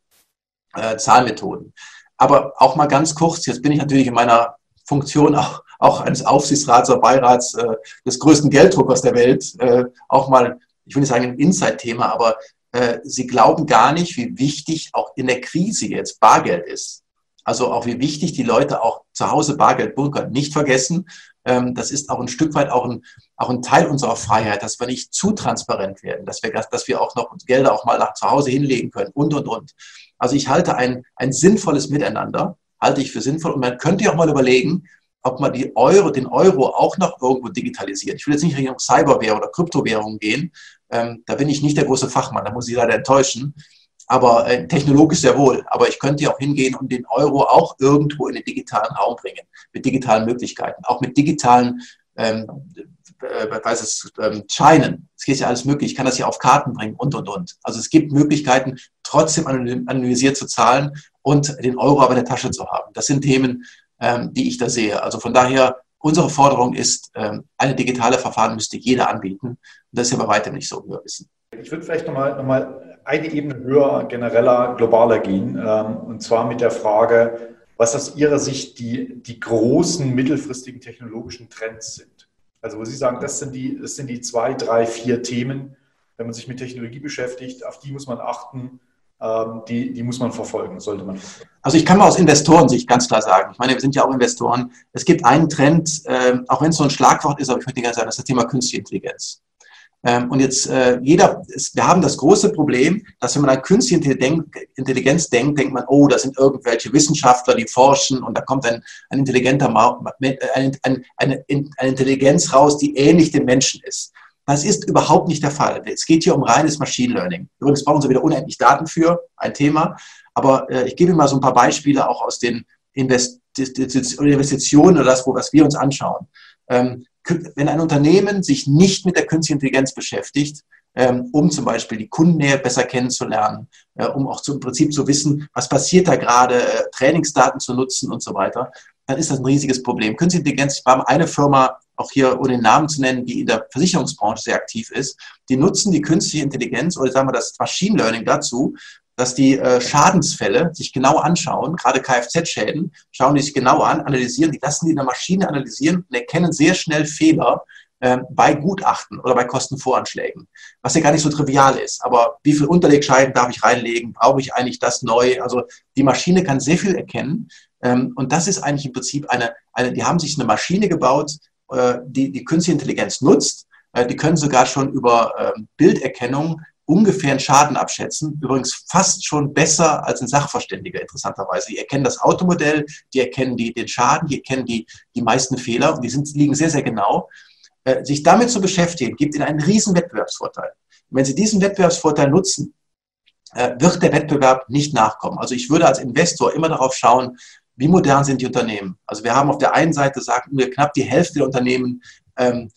äh, Zahlmethoden. Aber auch mal ganz kurz, jetzt bin ich natürlich in meiner Funktion auch, auch eines Aufsichtsrats oder Beirats äh, des größten Gelddruckers der Welt, äh, auch mal, ich will nicht sagen ein Inside-Thema, aber äh, sie glauben gar nicht, wie wichtig auch in der Krise jetzt Bargeld ist. Also auch wie wichtig die Leute auch zu Hause Bargeld bunkern. Nicht vergessen, ähm, das ist auch ein Stück weit auch ein, auch ein Teil unserer Freiheit, dass wir nicht zu transparent werden, dass wir, dass wir auch noch Gelder auch mal nach zu Hause hinlegen können und, und, und. Also ich halte ein, ein sinnvolles Miteinander, halte ich für sinnvoll. Und man könnte ja auch mal überlegen, ob man die Euro, den Euro auch noch irgendwo digitalisiert. Ich will jetzt nicht Richtung Cyberwährung oder Kryptowährung gehen. Ähm, da bin ich nicht der große Fachmann, da muss ich leider enttäuschen. Aber äh, technologisch sehr wohl. Aber ich könnte ja auch hingehen und den Euro auch irgendwo in den digitalen Raum bringen, mit digitalen Möglichkeiten, auch mit digitalen ähm, äh, weiß es, ähm, Scheinen. Es geht ja alles möglich. Ich kann das ja auf Karten bringen und, und, und. Also es gibt Möglichkeiten, trotzdem anonymisiert zu zahlen und den Euro aber in der Tasche zu haben. Das sind Themen, ähm, die ich da sehe. Also von daher, unsere Forderung ist, ähm, eine digitale Verfahren müsste jeder anbieten. Das ist ja bei weitem nicht so, wie wir wissen. Ich würde vielleicht nochmal noch mal eine Ebene höher, genereller, globaler gehen. Ähm, und zwar mit der Frage, was aus Ihrer Sicht die, die großen mittelfristigen technologischen Trends sind. Also wo Sie sagen, das sind, die, das sind die zwei, drei, vier Themen, wenn man sich mit Technologie beschäftigt, auf die muss man achten ähm, die, die muss man verfolgen, sollte man verfolgen. Also ich kann mal aus Investorensicht ganz klar sagen, ich meine, wir sind ja auch Investoren, es gibt einen Trend, äh, auch wenn es so ein Schlagwort ist, aber ich möchte gerne sagen, das ist das Thema Künstliche Intelligenz. Ähm, und jetzt äh, jeder, wir haben das große Problem, dass wenn man an künstliche Intelligenz denkt, denkt man, oh, da sind irgendwelche Wissenschaftler, die forschen und da kommt ein, ein intelligenter, ein, ein, eine, eine Intelligenz raus, die ähnlich dem Menschen ist. Das ist überhaupt nicht der Fall. Es geht hier um reines Machine Learning. Übrigens brauchen Sie wieder unendlich Daten für, ein Thema. Aber äh, ich gebe Ihnen mal so ein paar Beispiele auch aus den Investitionen oder das, was wir uns anschauen. Ähm, wenn ein Unternehmen sich nicht mit der künstlichen Intelligenz beschäftigt, ähm, um zum Beispiel die Kundennähe besser kennenzulernen, äh, um auch zum Prinzip zu wissen, was passiert da gerade, äh, Trainingsdaten zu nutzen und so weiter, dann ist das ein riesiges Problem. Künstliche Intelligenz, wir haben eine Firma auch hier ohne den Namen zu nennen, die in der Versicherungsbranche sehr aktiv ist, die nutzen die künstliche Intelligenz oder sagen wir das Machine Learning dazu, dass die äh, Schadensfälle sich genau anschauen, gerade Kfz-Schäden, schauen die sich genau an, analysieren, die lassen die in der Maschine analysieren und erkennen sehr schnell Fehler äh, bei Gutachten oder bei Kostenvoranschlägen, was ja gar nicht so trivial ist. Aber wie viel Unterlegscheiden darf ich reinlegen? Brauche ich eigentlich das neu? Also die Maschine kann sehr viel erkennen ähm, und das ist eigentlich im Prinzip eine, eine, die haben sich eine Maschine gebaut, äh, die die künstliche Intelligenz nutzt. Äh, die können sogar schon über ähm, Bilderkennung ungefähren Schaden abschätzen, übrigens fast schon besser als ein Sachverständiger interessanterweise. Die erkennen das Automodell, die erkennen die, den Schaden, die erkennen die, die meisten Fehler und die sind, liegen sehr, sehr genau. Äh, sich damit zu beschäftigen, gibt ihnen einen riesen Wettbewerbsvorteil. Wenn sie diesen Wettbewerbsvorteil nutzen, äh, wird der Wettbewerb nicht nachkommen. Also ich würde als Investor immer darauf schauen, wie modern sind die Unternehmen. Also wir haben auf der einen Seite, sagen wir, knapp die Hälfte der Unternehmen ähm,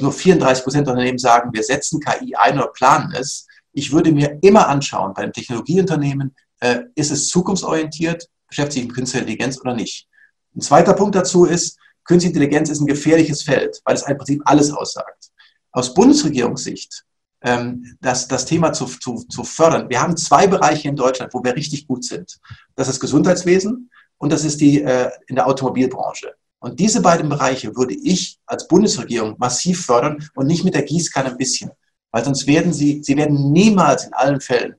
nur 34 Prozent der Unternehmen sagen, wir setzen KI ein oder planen es. Ich würde mir immer anschauen, bei einem Technologieunternehmen, äh, ist es zukunftsorientiert, beschäftigt sich mit künstlicher Intelligenz oder nicht. Ein zweiter Punkt dazu ist, künstliche Intelligenz ist ein gefährliches Feld, weil es im Prinzip alles aussagt. Aus Bundesregierungssicht, ähm, das, das Thema zu, zu, zu fördern. Wir haben zwei Bereiche in Deutschland, wo wir richtig gut sind. Das ist Gesundheitswesen und das ist die äh, in der Automobilbranche. Und diese beiden Bereiche würde ich als Bundesregierung massiv fördern und nicht mit der Gießkanne ein bisschen. Weil sonst werden sie, sie werden niemals in allen Fällen,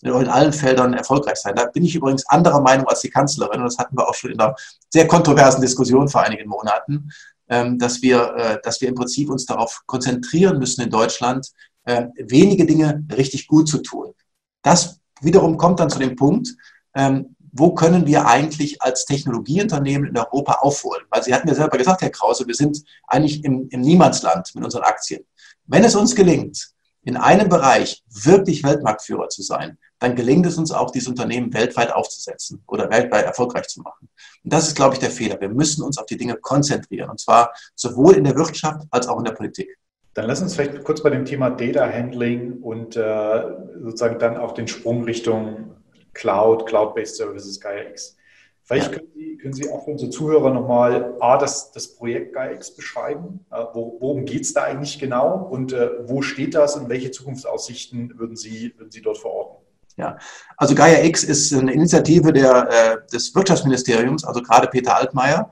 in allen Feldern erfolgreich sein. Da bin ich übrigens anderer Meinung als die Kanzlerin. Und das hatten wir auch schon in einer sehr kontroversen Diskussion vor einigen Monaten, ähm, dass wir, äh, dass wir im Prinzip uns darauf konzentrieren müssen in Deutschland, äh, wenige Dinge richtig gut zu tun. Das wiederum kommt dann zu dem Punkt, ähm, wo können wir eigentlich als Technologieunternehmen in Europa aufholen? Weil Sie hatten ja selber gesagt, Herr Krause, wir sind eigentlich im, im Niemandsland mit unseren Aktien. Wenn es uns gelingt, in einem Bereich wirklich Weltmarktführer zu sein, dann gelingt es uns auch, diese Unternehmen weltweit aufzusetzen oder weltweit erfolgreich zu machen. Und das ist, glaube ich, der Fehler. Wir müssen uns auf die Dinge konzentrieren, und zwar sowohl in der Wirtschaft als auch in der Politik. Dann lass uns vielleicht kurz bei dem Thema Data Handling und äh, sozusagen dann auch den Sprung Richtung Cloud, Cloud-Based Services GaiaX. Vielleicht ja. können, Sie, können Sie auch für unsere Zuhörer nochmal A, das, das Projekt GaiaX beschreiben. Äh, wo, worum geht es da eigentlich genau und äh, wo steht das und welche Zukunftsaussichten würden Sie, würden Sie dort verorten? Ja, also Gaia X ist eine Initiative der, äh, des Wirtschaftsministeriums, also gerade Peter Altmaier,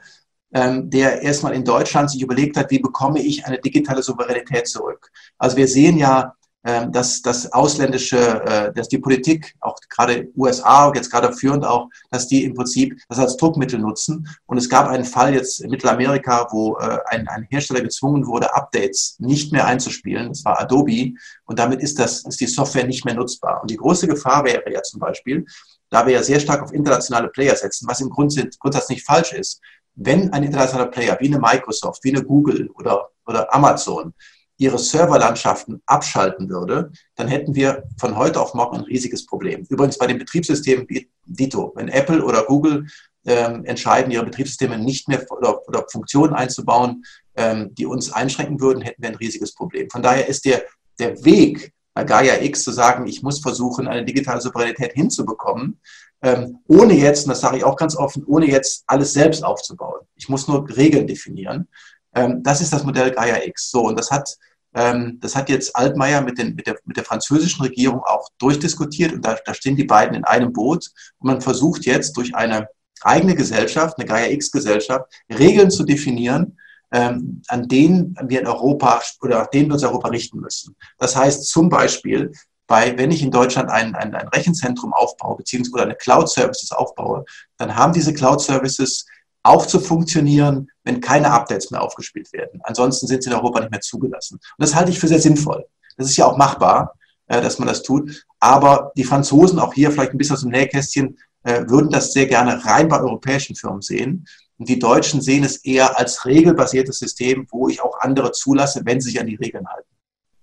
ähm, der erstmal in Deutschland sich überlegt hat, wie bekomme ich eine digitale Souveränität zurück. Also wir sehen ja ähm, dass das ausländische, äh, dass die Politik, auch gerade USA, jetzt gerade führend auch, dass die im Prinzip das als Druckmittel nutzen. Und es gab einen Fall jetzt in Mittelamerika, wo äh, ein, ein Hersteller gezwungen wurde, Updates nicht mehr einzuspielen. Das war Adobe. Und damit ist, das, ist die Software nicht mehr nutzbar. Und die große Gefahr wäre ja zum Beispiel, da wir ja sehr stark auf internationale Player setzen, was im Grundsatz nicht falsch ist, wenn ein internationaler Player wie eine Microsoft, wie eine Google oder, oder Amazon ihre Serverlandschaften abschalten würde, dann hätten wir von heute auf morgen ein riesiges Problem. Übrigens bei den Betriebssystemen Dito. Wenn Apple oder Google ähm, entscheiden, ihre Betriebssysteme nicht mehr oder, oder Funktionen einzubauen, ähm, die uns einschränken würden, hätten wir ein riesiges Problem. Von daher ist der, der Weg bei Gaia X zu sagen, ich muss versuchen, eine digitale Souveränität hinzubekommen, ähm, ohne jetzt, und das sage ich auch ganz offen, ohne jetzt alles selbst aufzubauen. Ich muss nur Regeln definieren. Ähm, das ist das Modell Gaia X. So, und das hat das hat jetzt Altmaier mit, den, mit, der, mit der französischen Regierung auch durchdiskutiert und da, da stehen die beiden in einem Boot und man versucht jetzt durch eine eigene Gesellschaft, eine Gaia-X-Gesellschaft, Regeln zu definieren, ähm, an denen wir in Europa oder nach denen wir uns Europa richten müssen. Das heißt zum Beispiel, bei, wenn ich in Deutschland ein, ein, ein Rechenzentrum aufbaue, beziehungsweise eine Cloud-Services aufbaue, dann haben diese Cloud-Services auch zu funktionieren, wenn keine Updates mehr aufgespielt werden. Ansonsten sind sie in Europa nicht mehr zugelassen. Und das halte ich für sehr sinnvoll. Das ist ja auch machbar, äh, dass man das tut. Aber die Franzosen, auch hier vielleicht ein bisschen aus dem Nähkästchen, äh, würden das sehr gerne rein bei europäischen Firmen sehen. Und die Deutschen sehen es eher als regelbasiertes System, wo ich auch andere zulasse, wenn sie sich an die Regeln halten.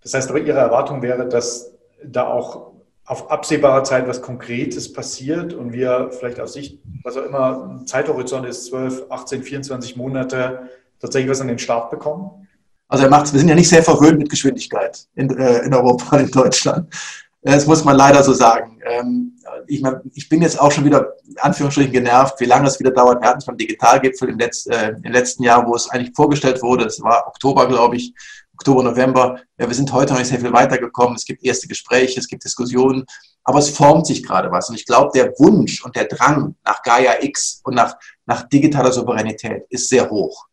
Das heißt aber, Ihre Erwartung wäre, dass da auch auf absehbare Zeit was Konkretes passiert und wir vielleicht aus Sicht, was auch immer, Zeithorizont ist, 12, 18, 24 Monate, tatsächlich was an den Start bekommen? Also er macht, wir sind ja nicht sehr verwöhnt mit Geschwindigkeit in, äh, in Europa in Deutschland. Das muss man leider so sagen. Ähm, ich, mein, ich bin jetzt auch schon wieder, in Anführungsstrichen, genervt, wie lange es wieder dauert. Wir hatten es beim Digitalgipfel im, Letz-, äh, im letzten Jahr, wo es eigentlich vorgestellt wurde. Es war Oktober, glaube ich. Oktober, November. Ja, wir sind heute noch nicht sehr viel weitergekommen. Es gibt erste Gespräche, es gibt Diskussionen, aber es formt sich gerade was. Und ich glaube, der Wunsch und der Drang nach Gaia X und nach, nach digitaler Souveränität ist sehr hoch.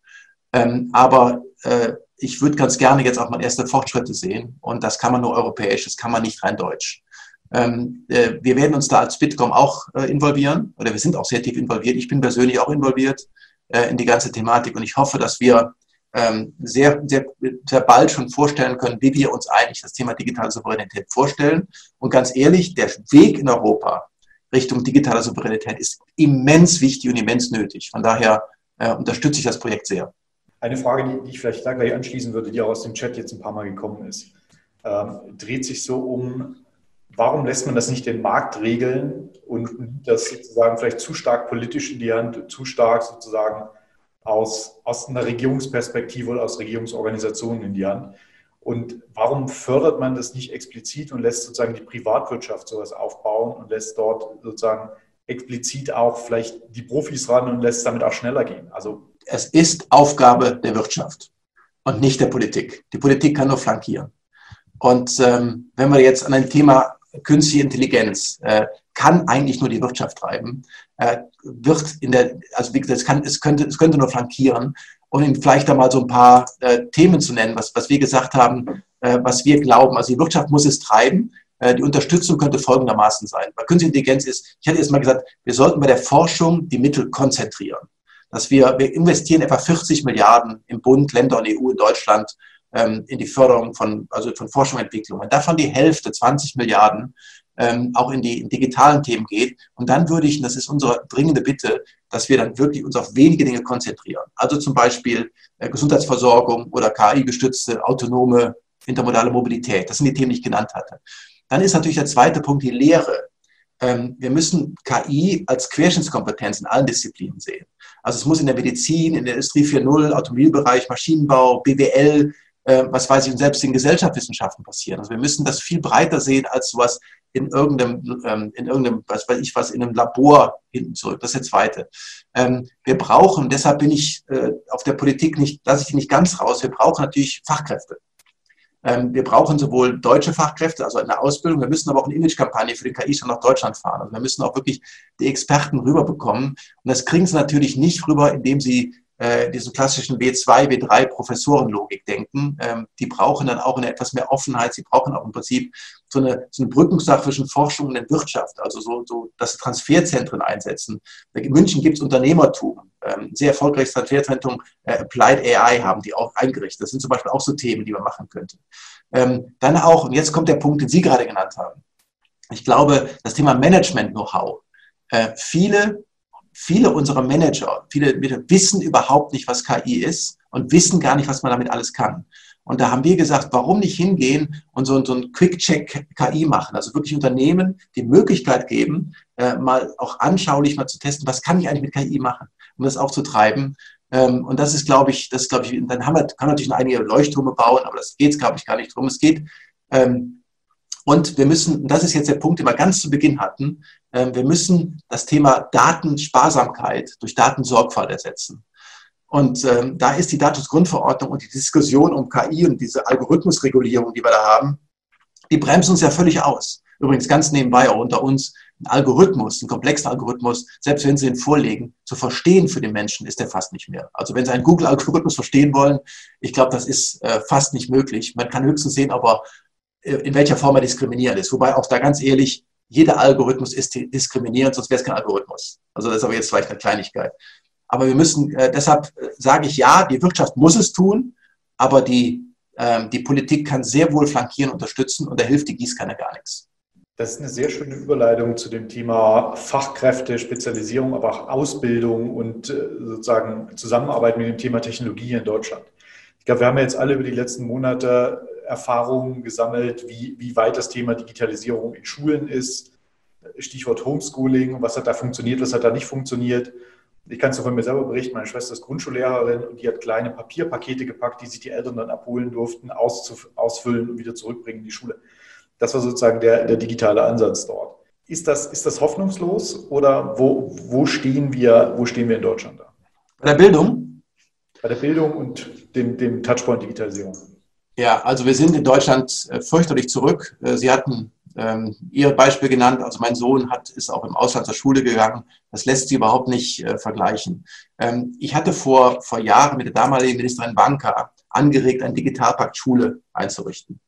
Ähm, aber äh, ich würde ganz gerne jetzt auch mal erste Fortschritte sehen. Und das kann man nur europäisch, das kann man nicht rein deutsch. Ähm, äh, wir werden uns da als Bitkom auch äh, involvieren oder wir sind auch sehr tief involviert. Ich bin persönlich auch involviert äh, in die ganze Thematik und ich hoffe, dass wir ähm, sehr, sehr, sehr bald schon vorstellen können, wie wir uns eigentlich das Thema digitale Souveränität vorstellen. Und ganz ehrlich, der Weg in Europa Richtung digitale Souveränität ist immens wichtig und immens nötig. Von daher äh, unterstütze ich das Projekt sehr. Eine Frage, die, ich vielleicht da gleich anschließen würde, die auch aus dem Chat jetzt ein paar Mal gekommen ist, ähm, dreht sich so um, warum lässt man das nicht den Markt regeln und das sozusagen vielleicht zu stark politisch in die Hand, zu stark sozusagen aus, aus einer Regierungsperspektive oder aus Regierungsorganisationen in die Hand. Und warum fördert man das nicht explizit und lässt sozusagen die Privatwirtschaft sowas aufbauen und lässt dort sozusagen explizit auch vielleicht die Profis ran und lässt damit auch schneller gehen? Also es ist Aufgabe der Wirtschaft und nicht der Politik. Die Politik kann nur flankieren. Und ähm, wenn wir jetzt an ein Thema künstliche Intelligenz äh, kann eigentlich nur die Wirtschaft treiben, äh, wird in der, also wie gesagt, es, kann, es, könnte, es könnte nur flankieren und Ihnen vielleicht einmal so ein paar äh, Themen zu nennen, was, was wir gesagt haben, äh, was wir glauben. Also die Wirtschaft muss es treiben. Äh, die Unterstützung könnte folgendermaßen sein. Bei künstlicher Intelligenz ist, ich hatte erst mal gesagt, wir sollten bei der Forschung die Mittel konzentrieren. Dass wir, wir investieren etwa 40 Milliarden im Bund, Länder und EU in Deutschland ähm, in die Förderung von, also von Forschung und Entwicklung. Und davon die Hälfte, 20 Milliarden, ähm, auch in die in digitalen Themen geht. Und dann würde ich, und das ist unsere dringende Bitte, dass wir dann wirklich uns auf wenige Dinge konzentrieren. Also zum Beispiel äh, Gesundheitsversorgung oder KI-gestützte autonome intermodale Mobilität. Das sind die Themen, die ich genannt hatte. Dann ist natürlich der zweite Punkt die Lehre. Ähm, wir müssen KI als Querschnittskompetenz in allen Disziplinen sehen. Also es muss in der Medizin, in der Industrie 4.0, Automobilbereich, Maschinenbau, BWL, äh, was weiß ich, und selbst in Gesellschaftswissenschaften passieren. Also wir müssen das viel breiter sehen als sowas in irgendeinem, ähm, in irgendeinem, was weiß ich was, in einem Labor hinten zurück. Das ist der zweite. Ähm, wir brauchen, deshalb bin ich äh, auf der Politik nicht, lasse ich die nicht ganz raus, wir brauchen natürlich Fachkräfte. Ähm, wir brauchen sowohl deutsche Fachkräfte, also eine Ausbildung, wir müssen aber auch eine Imagekampagne für den KI schon nach Deutschland fahren. Also wir müssen auch wirklich die Experten rüberbekommen. Und das kriegen sie natürlich nicht rüber, indem sie äh, diesen klassischen W2, W3 Professorenlogik denken. Ähm, die brauchen dann auch eine etwas mehr Offenheit. Sie brauchen auch im Prinzip so eine, so eine Brückungssache zwischen Forschung und Wirtschaft, also so, so dass sie Transferzentren einsetzen. In München gibt es Unternehmertum. Ähm, sehr erfolgreiches Transferzentrum äh, Applied AI haben die auch eingerichtet. Das sind zum Beispiel auch so Themen, die man machen könnte. Ähm, dann auch, und jetzt kommt der Punkt, den Sie gerade genannt haben. Ich glaube, das Thema Management-Know-how. Äh, viele viele unserer Manager, viele wissen überhaupt nicht, was KI ist und wissen gar nicht, was man damit alles kann. Und da haben wir gesagt, warum nicht hingehen und so, so einen Quick-Check KI machen? Also wirklich Unternehmen die Möglichkeit geben, äh, mal auch anschaulich mal zu testen, was kann ich eigentlich mit KI machen, um das auch zu treiben. Ähm, und das ist, glaube ich, das glaube ich, dann haben wir, kann man natürlich noch einige Leuchttürme bauen, aber das geht es, glaube ich, gar nicht drum. Es geht ähm, und wir müssen, das ist jetzt der Punkt, den wir ganz zu Beginn hatten, ähm, wir müssen das Thema Datensparsamkeit durch Datensorgfalt ersetzen. Und ähm, da ist die Datensgrundverordnung und die Diskussion um KI und diese Algorithmusregulierung, die wir da haben, die bremsen uns ja völlig aus. Übrigens ganz nebenbei auch unter uns, ein Algorithmus, ein komplexer Algorithmus, selbst wenn Sie ihn vorlegen, zu verstehen für den Menschen, ist der fast nicht mehr. Also wenn Sie einen Google-Algorithmus verstehen wollen, ich glaube, das ist äh, fast nicht möglich. Man kann höchstens sehen, ob er in welcher Form er diskriminierend ist. Wobei auch da ganz ehrlich, jeder Algorithmus ist diskriminierend, sonst wäre es kein Algorithmus. Also das ist aber jetzt vielleicht eine Kleinigkeit. Aber wir müssen, äh, deshalb äh, sage ich ja, die Wirtschaft muss es tun, aber die, ähm, die Politik kann sehr wohl flankieren, unterstützen und da hilft die Gießkanne gar nichts. Das ist eine sehr schöne Überleitung zu dem Thema Fachkräfte, Spezialisierung, aber auch Ausbildung und äh, sozusagen Zusammenarbeit mit dem Thema Technologie in Deutschland. Ich glaube, wir haben jetzt alle über die letzten Monate Erfahrungen gesammelt, wie, wie weit das Thema Digitalisierung in Schulen ist. Stichwort Homeschooling, was hat da funktioniert, was hat da nicht funktioniert. Ich kann es von mir selber berichten, meine Schwester ist Grundschullehrerin und die hat kleine Papierpakete gepackt, die sich die Eltern dann abholen durften, ausfüllen und wieder zurückbringen in die Schule. Das war sozusagen der, der digitale Ansatz dort. Ist das, ist das hoffnungslos oder wo, wo, stehen wir, wo stehen wir in Deutschland da? Bei der Bildung? Bei der Bildung und dem, dem Touchpoint Digitalisierung. Ja, also wir sind in Deutschland äh, fürchterlich zurück. Äh, Sie hatten ähm, Ihr Beispiel genannt. Also mein Sohn hat, ist auch im Ausland zur Schule gegangen. Das lässt sich überhaupt nicht äh, vergleichen. Ähm, ich hatte vor, vor Jahren mit der damaligen Ministerin Banka angeregt, einen Digitalpakt Schule einzurichten.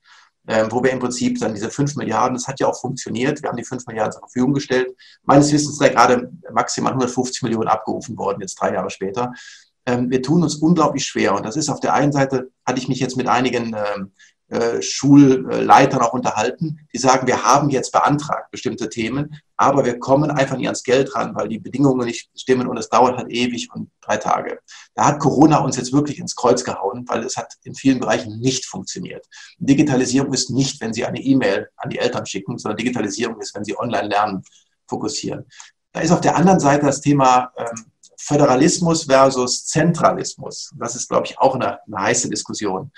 Ähm, wo wir im Prinzip dann diese fünf Milliarden, das hat ja auch funktioniert, wir haben die fünf Milliarden zur Verfügung gestellt. Meines Wissens sind da gerade maximal 150 Millionen abgerufen worden, jetzt drei Jahre später. Ähm, wir tun uns unglaublich schwer. Und das ist auf der einen Seite, hatte ich mich jetzt mit einigen ähm, äh, Schulleitern auch unterhalten, die sagen, wir haben jetzt beantragt bestimmte Themen, aber wir kommen einfach nicht ans Geld ran, weil die Bedingungen nicht stimmen und es dauert halt ewig und drei Tage. Da hat Corona uns jetzt wirklich ins Kreuz gehauen, weil es hat in vielen Bereichen nicht funktioniert. Digitalisierung ist nicht, wenn Sie eine E-Mail an die Eltern schicken, sondern Digitalisierung ist, wenn Sie online lernen, fokussieren. Da ist auf der anderen Seite das Thema ähm, Föderalismus versus Zentralismus. Das ist, glaube ich, auch eine, eine heiße Diskussion.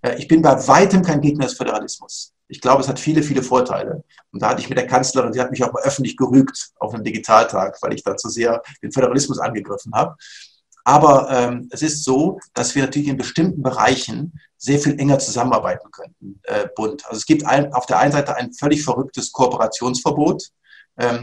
Äh, ich bin bei weitem kein Gegner des Föderalismus. Ich glaube, es hat viele, viele Vorteile. Und da hatte ich mit der Kanzlerin, sie hat mich auch mal öffentlich gerügt auf einem Digitaltag, weil ich da zu sehr den Föderalismus angegriffen habe. Aber ähm, es ist so, dass wir natürlich in bestimmten Bereichen sehr viel enger zusammenarbeiten könnten, äh, Bund. Also es gibt ein, auf der einen Seite ein völlig verrücktes Kooperationsverbot,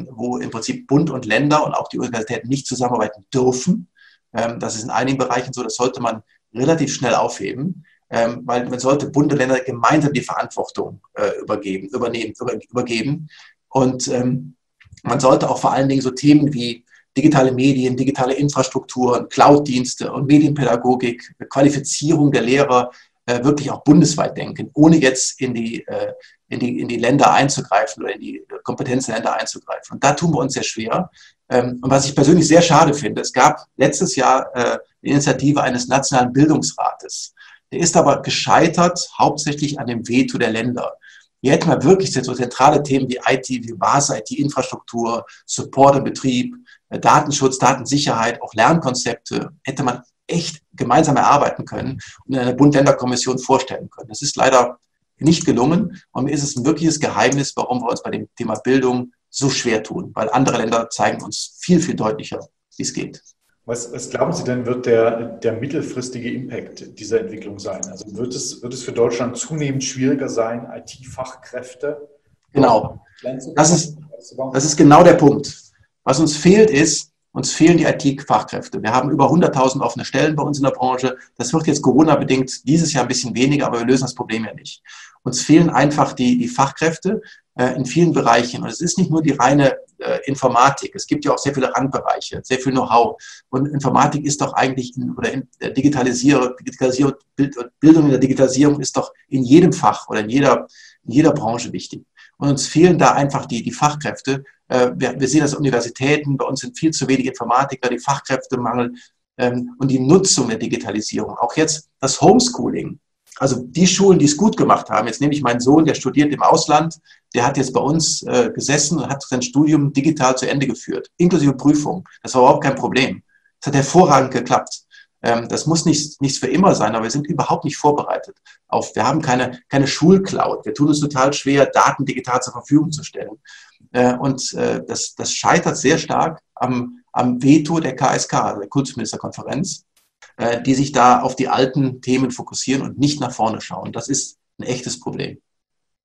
wo im Prinzip Bund und Länder und auch die Universitäten nicht zusammenarbeiten dürfen. Ähm, das ist in einigen Bereichen so, das sollte man relativ schnell aufheben ähm, weil man sollte Bund und Länder gemeinsam die Verantwortung äh, übergeben, übernehmen, über, übergeben. Und ähm, man sollte auch vor allen Dingen so Themen wie digitale Medien, digitale Infrastrukturen, Cloud-Dienste und Medienpädagogik, Qualifizierung der Lehrer äh, wirklich auch bundesweit denken, ohne jetzt in die, äh, in, die, in die Länder einzugreifen oder in die Kompetenz der Länder einzugreifen. Und da tun wir uns sehr schwer. Ähm, und was ich persönlich sehr schade finde, es gab letztes Jahr äh, die Initiative eines nationalen Bildungsrates. Der ist aber gescheitert hauptsächlich an dem Veto der Länder. Hier hätten wir wirklich so zentrale Themen wie IT, wie Basis, IT-Infrastruktur, Support im Betrieb, Datenschutz, Datensicherheit, auch Lernkonzepte, hätte man echt gemeinsam erarbeiten können und in einer Bund-Länder-Kommission vorstellen können. Das ist leider nicht gelungen und mir ist es ein wirkliches Geheimnis, warum wir uns bei dem Thema Bildung so schwer tun, weil andere Länder zeigen uns viel, viel deutlicher, wie es geht. Was, was, glauben Sie denn, wird der, der mittelfristige Impact dieser Entwicklung sein? Also wird es, wird es für Deutschland zunehmend schwieriger sein, IT-Fachkräfte? Genau. Das ist, das ist genau der Punkt. Was uns fehlt, ist, uns fehlen die IT-Fachkräfte. Wir haben über 100.000 offene Stellen bei uns in der Branche. Das wird jetzt Corona-bedingt dieses Jahr ein bisschen weniger, aber wir lösen das Problem ja nicht. Uns fehlen einfach die, die Fachkräfte äh, in vielen Bereichen. Und es ist nicht nur die reine äh, Informatik. Es gibt ja auch sehr viele Randbereiche, sehr viel Know-how. Und Informatik ist doch eigentlich, in, oder in der Digitalisierung, Digitalisierung, Bildung in der Digitalisierung ist doch in jedem Fach oder in jeder, in jeder Branche wichtig. Und uns fehlen da einfach die, die Fachkräfte. Äh, wir, wir sehen das Universitäten, bei uns sind viel zu wenig Informatiker, die Fachkräftemangel ähm, und die Nutzung der Digitalisierung. Auch jetzt das Homeschooling also die Schulen, die es gut gemacht haben, jetzt nehme ich meinen Sohn, der studiert im Ausland, der hat jetzt bei uns äh, gesessen und hat sein Studium digital zu Ende geführt, inklusive Prüfung. Das war überhaupt kein Problem. Das hat hervorragend geklappt. Ähm, das muss nicht, für immer sein, aber wir sind überhaupt nicht vorbereitet auf, wir haben keine, keine Schulcloud. Wir tun uns total schwer, Daten digital zur Verfügung zu stellen. Äh, und äh, das, das scheitert sehr stark am, am Veto der KSK, also der Kultusministerkonferenz. Äh, die sich da auf die alten Themen fokussieren und nicht nach vorne schauen. Das ist ein echtes Problem.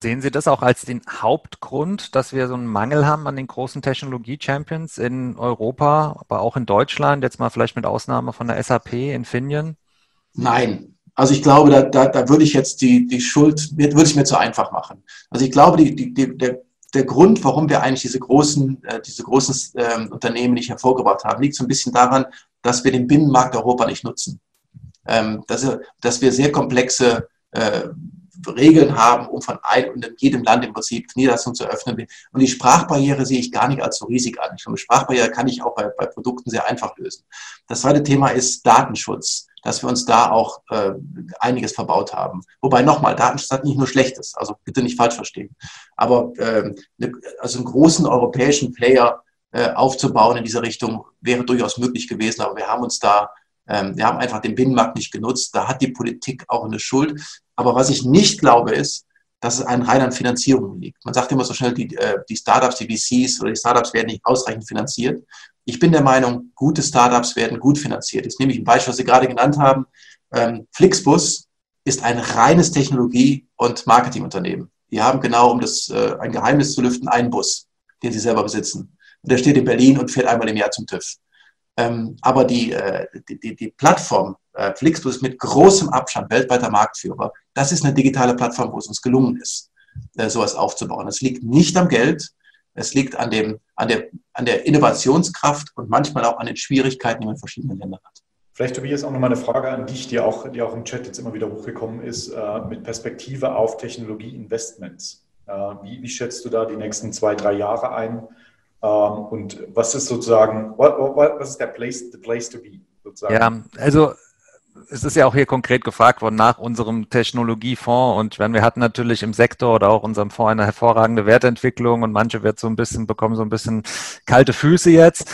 Sehen Sie das auch als den Hauptgrund, dass wir so einen Mangel haben an den großen Technologie-Champions in Europa, aber auch in Deutschland, jetzt mal vielleicht mit Ausnahme von der SAP, Infineon? Nein. Also ich glaube, da, da, da würde ich jetzt die, die Schuld, würde ich mir zu einfach machen. Also ich glaube, die, die, die, der, der Grund, warum wir eigentlich diese großen, äh, diese großen äh, Unternehmen nicht hervorgebracht haben, liegt so ein bisschen daran, dass wir den Binnenmarkt Europa nicht nutzen. Ähm, dass, wir sehr komplexe äh, Regeln haben, um von ein, und jedem Land im Prinzip Niederlassungen zu öffnen. Und die Sprachbarriere sehe ich gar nicht als so riesig an. Die Sprachbarriere kann ich auch bei, bei Produkten sehr einfach lösen. Das zweite Thema ist Datenschutz, dass wir uns da auch äh, einiges verbaut haben. Wobei nochmal, Datenschutz hat nicht nur Schlechtes, also bitte nicht falsch verstehen. Aber äh, ne, also einen großen europäischen Player äh, aufzubauen in dieser Richtung wäre durchaus möglich gewesen, aber wir haben uns da, ähm, wir haben einfach den Binnenmarkt nicht genutzt. Da hat die Politik auch eine Schuld. Aber was ich nicht glaube, ist, dass es rein an Finanzierung liegt. Man sagt immer so schnell, die, äh, die Startups, die VCs oder die Startups werden nicht ausreichend finanziert. Ich bin der Meinung, gute Startups werden gut finanziert. Jetzt nehme ich ein Beispiel, was Sie gerade genannt haben. Ähm, Flixbus ist ein reines Technologie- und Marketingunternehmen. Die haben genau, um das äh, ein Geheimnis zu lüften, einen Bus, den sie selber besitzen. Und der steht in Berlin und fährt einmal im Jahr zum TÜV. Ähm, aber äh, die, die, die Plattform äh, Flixbus mit großem Abstand weltweiter Marktführer, das ist eine digitale Plattform, wo es uns gelungen ist, äh, sowas aufzubauen. Es liegt nicht am Geld, es liegt an, dem, an, der, an der Innovationskraft und manchmal auch an den Schwierigkeiten, die man in verschiedenen Ländern hat. Vielleicht, Tobias, auch nochmal eine Frage an dich, die auch, die auch im Chat jetzt immer wieder hochgekommen ist, äh, mit Perspektive auf Technologieinvestments. Äh, wie, wie, schätzt du da die nächsten zwei, drei Jahre ein? Ähm, und was ist sozusagen, what, what, was ist der place, the place to be? Sozusagen? Ja, also es ist ja auch hier konkret gefragt worden nach unserem Technologiefonds und wenn wir hatten natürlich im Sektor oder auch unserem Fonds eine hervorragende Wertentwicklung und manche wird so ein bisschen bekommen so ein bisschen kalte Füße jetzt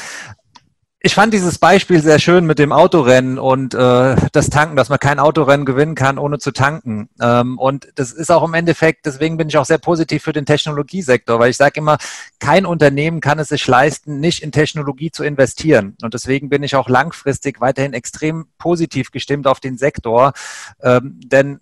ich fand dieses Beispiel sehr schön mit dem Autorennen und äh, das Tanken, dass man kein Autorennen gewinnen kann, ohne zu tanken. Ähm, und das ist auch im Endeffekt, deswegen bin ich auch sehr positiv für den Technologiesektor, weil ich sage immer, kein Unternehmen kann es sich leisten, nicht in Technologie zu investieren. Und deswegen bin ich auch langfristig weiterhin extrem positiv gestimmt auf den Sektor. Ähm, denn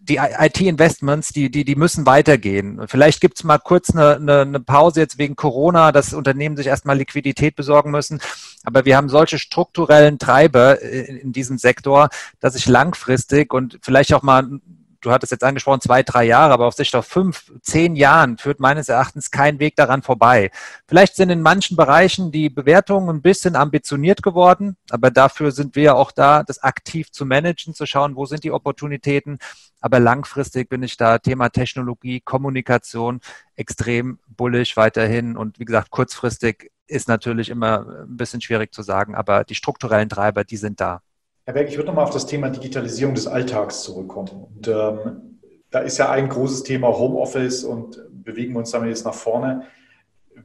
die IT-Investments, die, die, die müssen weitergehen. Vielleicht gibt es mal kurz eine, eine, eine Pause jetzt wegen Corona, dass Unternehmen sich erstmal Liquidität besorgen müssen. Aber wir haben solche strukturellen Treiber in, in diesem Sektor, dass ich langfristig und vielleicht auch mal du hattest jetzt angesprochen, zwei, drei Jahre, aber auf Sicht auf fünf, zehn Jahren führt meines Erachtens kein Weg daran vorbei. Vielleicht sind in manchen Bereichen die Bewertungen ein bisschen ambitioniert geworden, aber dafür sind wir auch da, das aktiv zu managen, zu schauen, wo sind die Opportunitäten. Aber langfristig bin ich da Thema Technologie, Kommunikation extrem bullig weiterhin und wie gesagt, kurzfristig ist natürlich immer ein bisschen schwierig zu sagen, aber die strukturellen Treiber, die sind da. Herr Berg, ich würde nochmal auf das Thema Digitalisierung des Alltags zurückkommen. Und ähm, da ist ja ein großes Thema Homeoffice und bewegen wir uns damit jetzt nach vorne.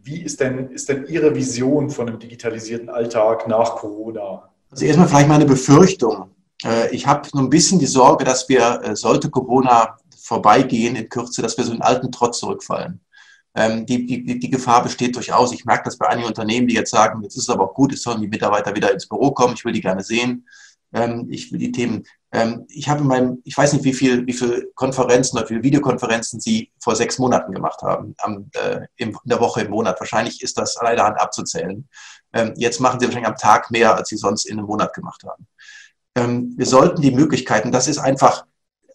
Wie ist denn, ist denn Ihre Vision von einem digitalisierten Alltag nach Corona? Also erstmal vielleicht meine Befürchtung. Äh, ich habe so ein bisschen die Sorge, dass wir, äh, sollte Corona vorbeigehen in Kürze, dass wir so in alten Trotz zurückfallen. Ähm, die, die, die Gefahr besteht durchaus. Ich merke das bei einigen Unternehmen, die jetzt sagen, jetzt ist es aber auch gut, es sollen die Mitarbeiter wieder ins Büro kommen, ich will die gerne sehen. Ähm, ich will die Themen. Ähm, ich habe in meinem, ich weiß nicht, wie viel, wie viel Konferenzen oder wie viele Videokonferenzen Sie vor sechs Monaten gemacht haben, am, äh, in der Woche, im Monat. Wahrscheinlich ist das an einer Hand abzuzählen. Ähm, jetzt machen Sie wahrscheinlich am Tag mehr, als Sie sonst in einem Monat gemacht haben. Ähm, wir sollten die Möglichkeiten, das ist einfach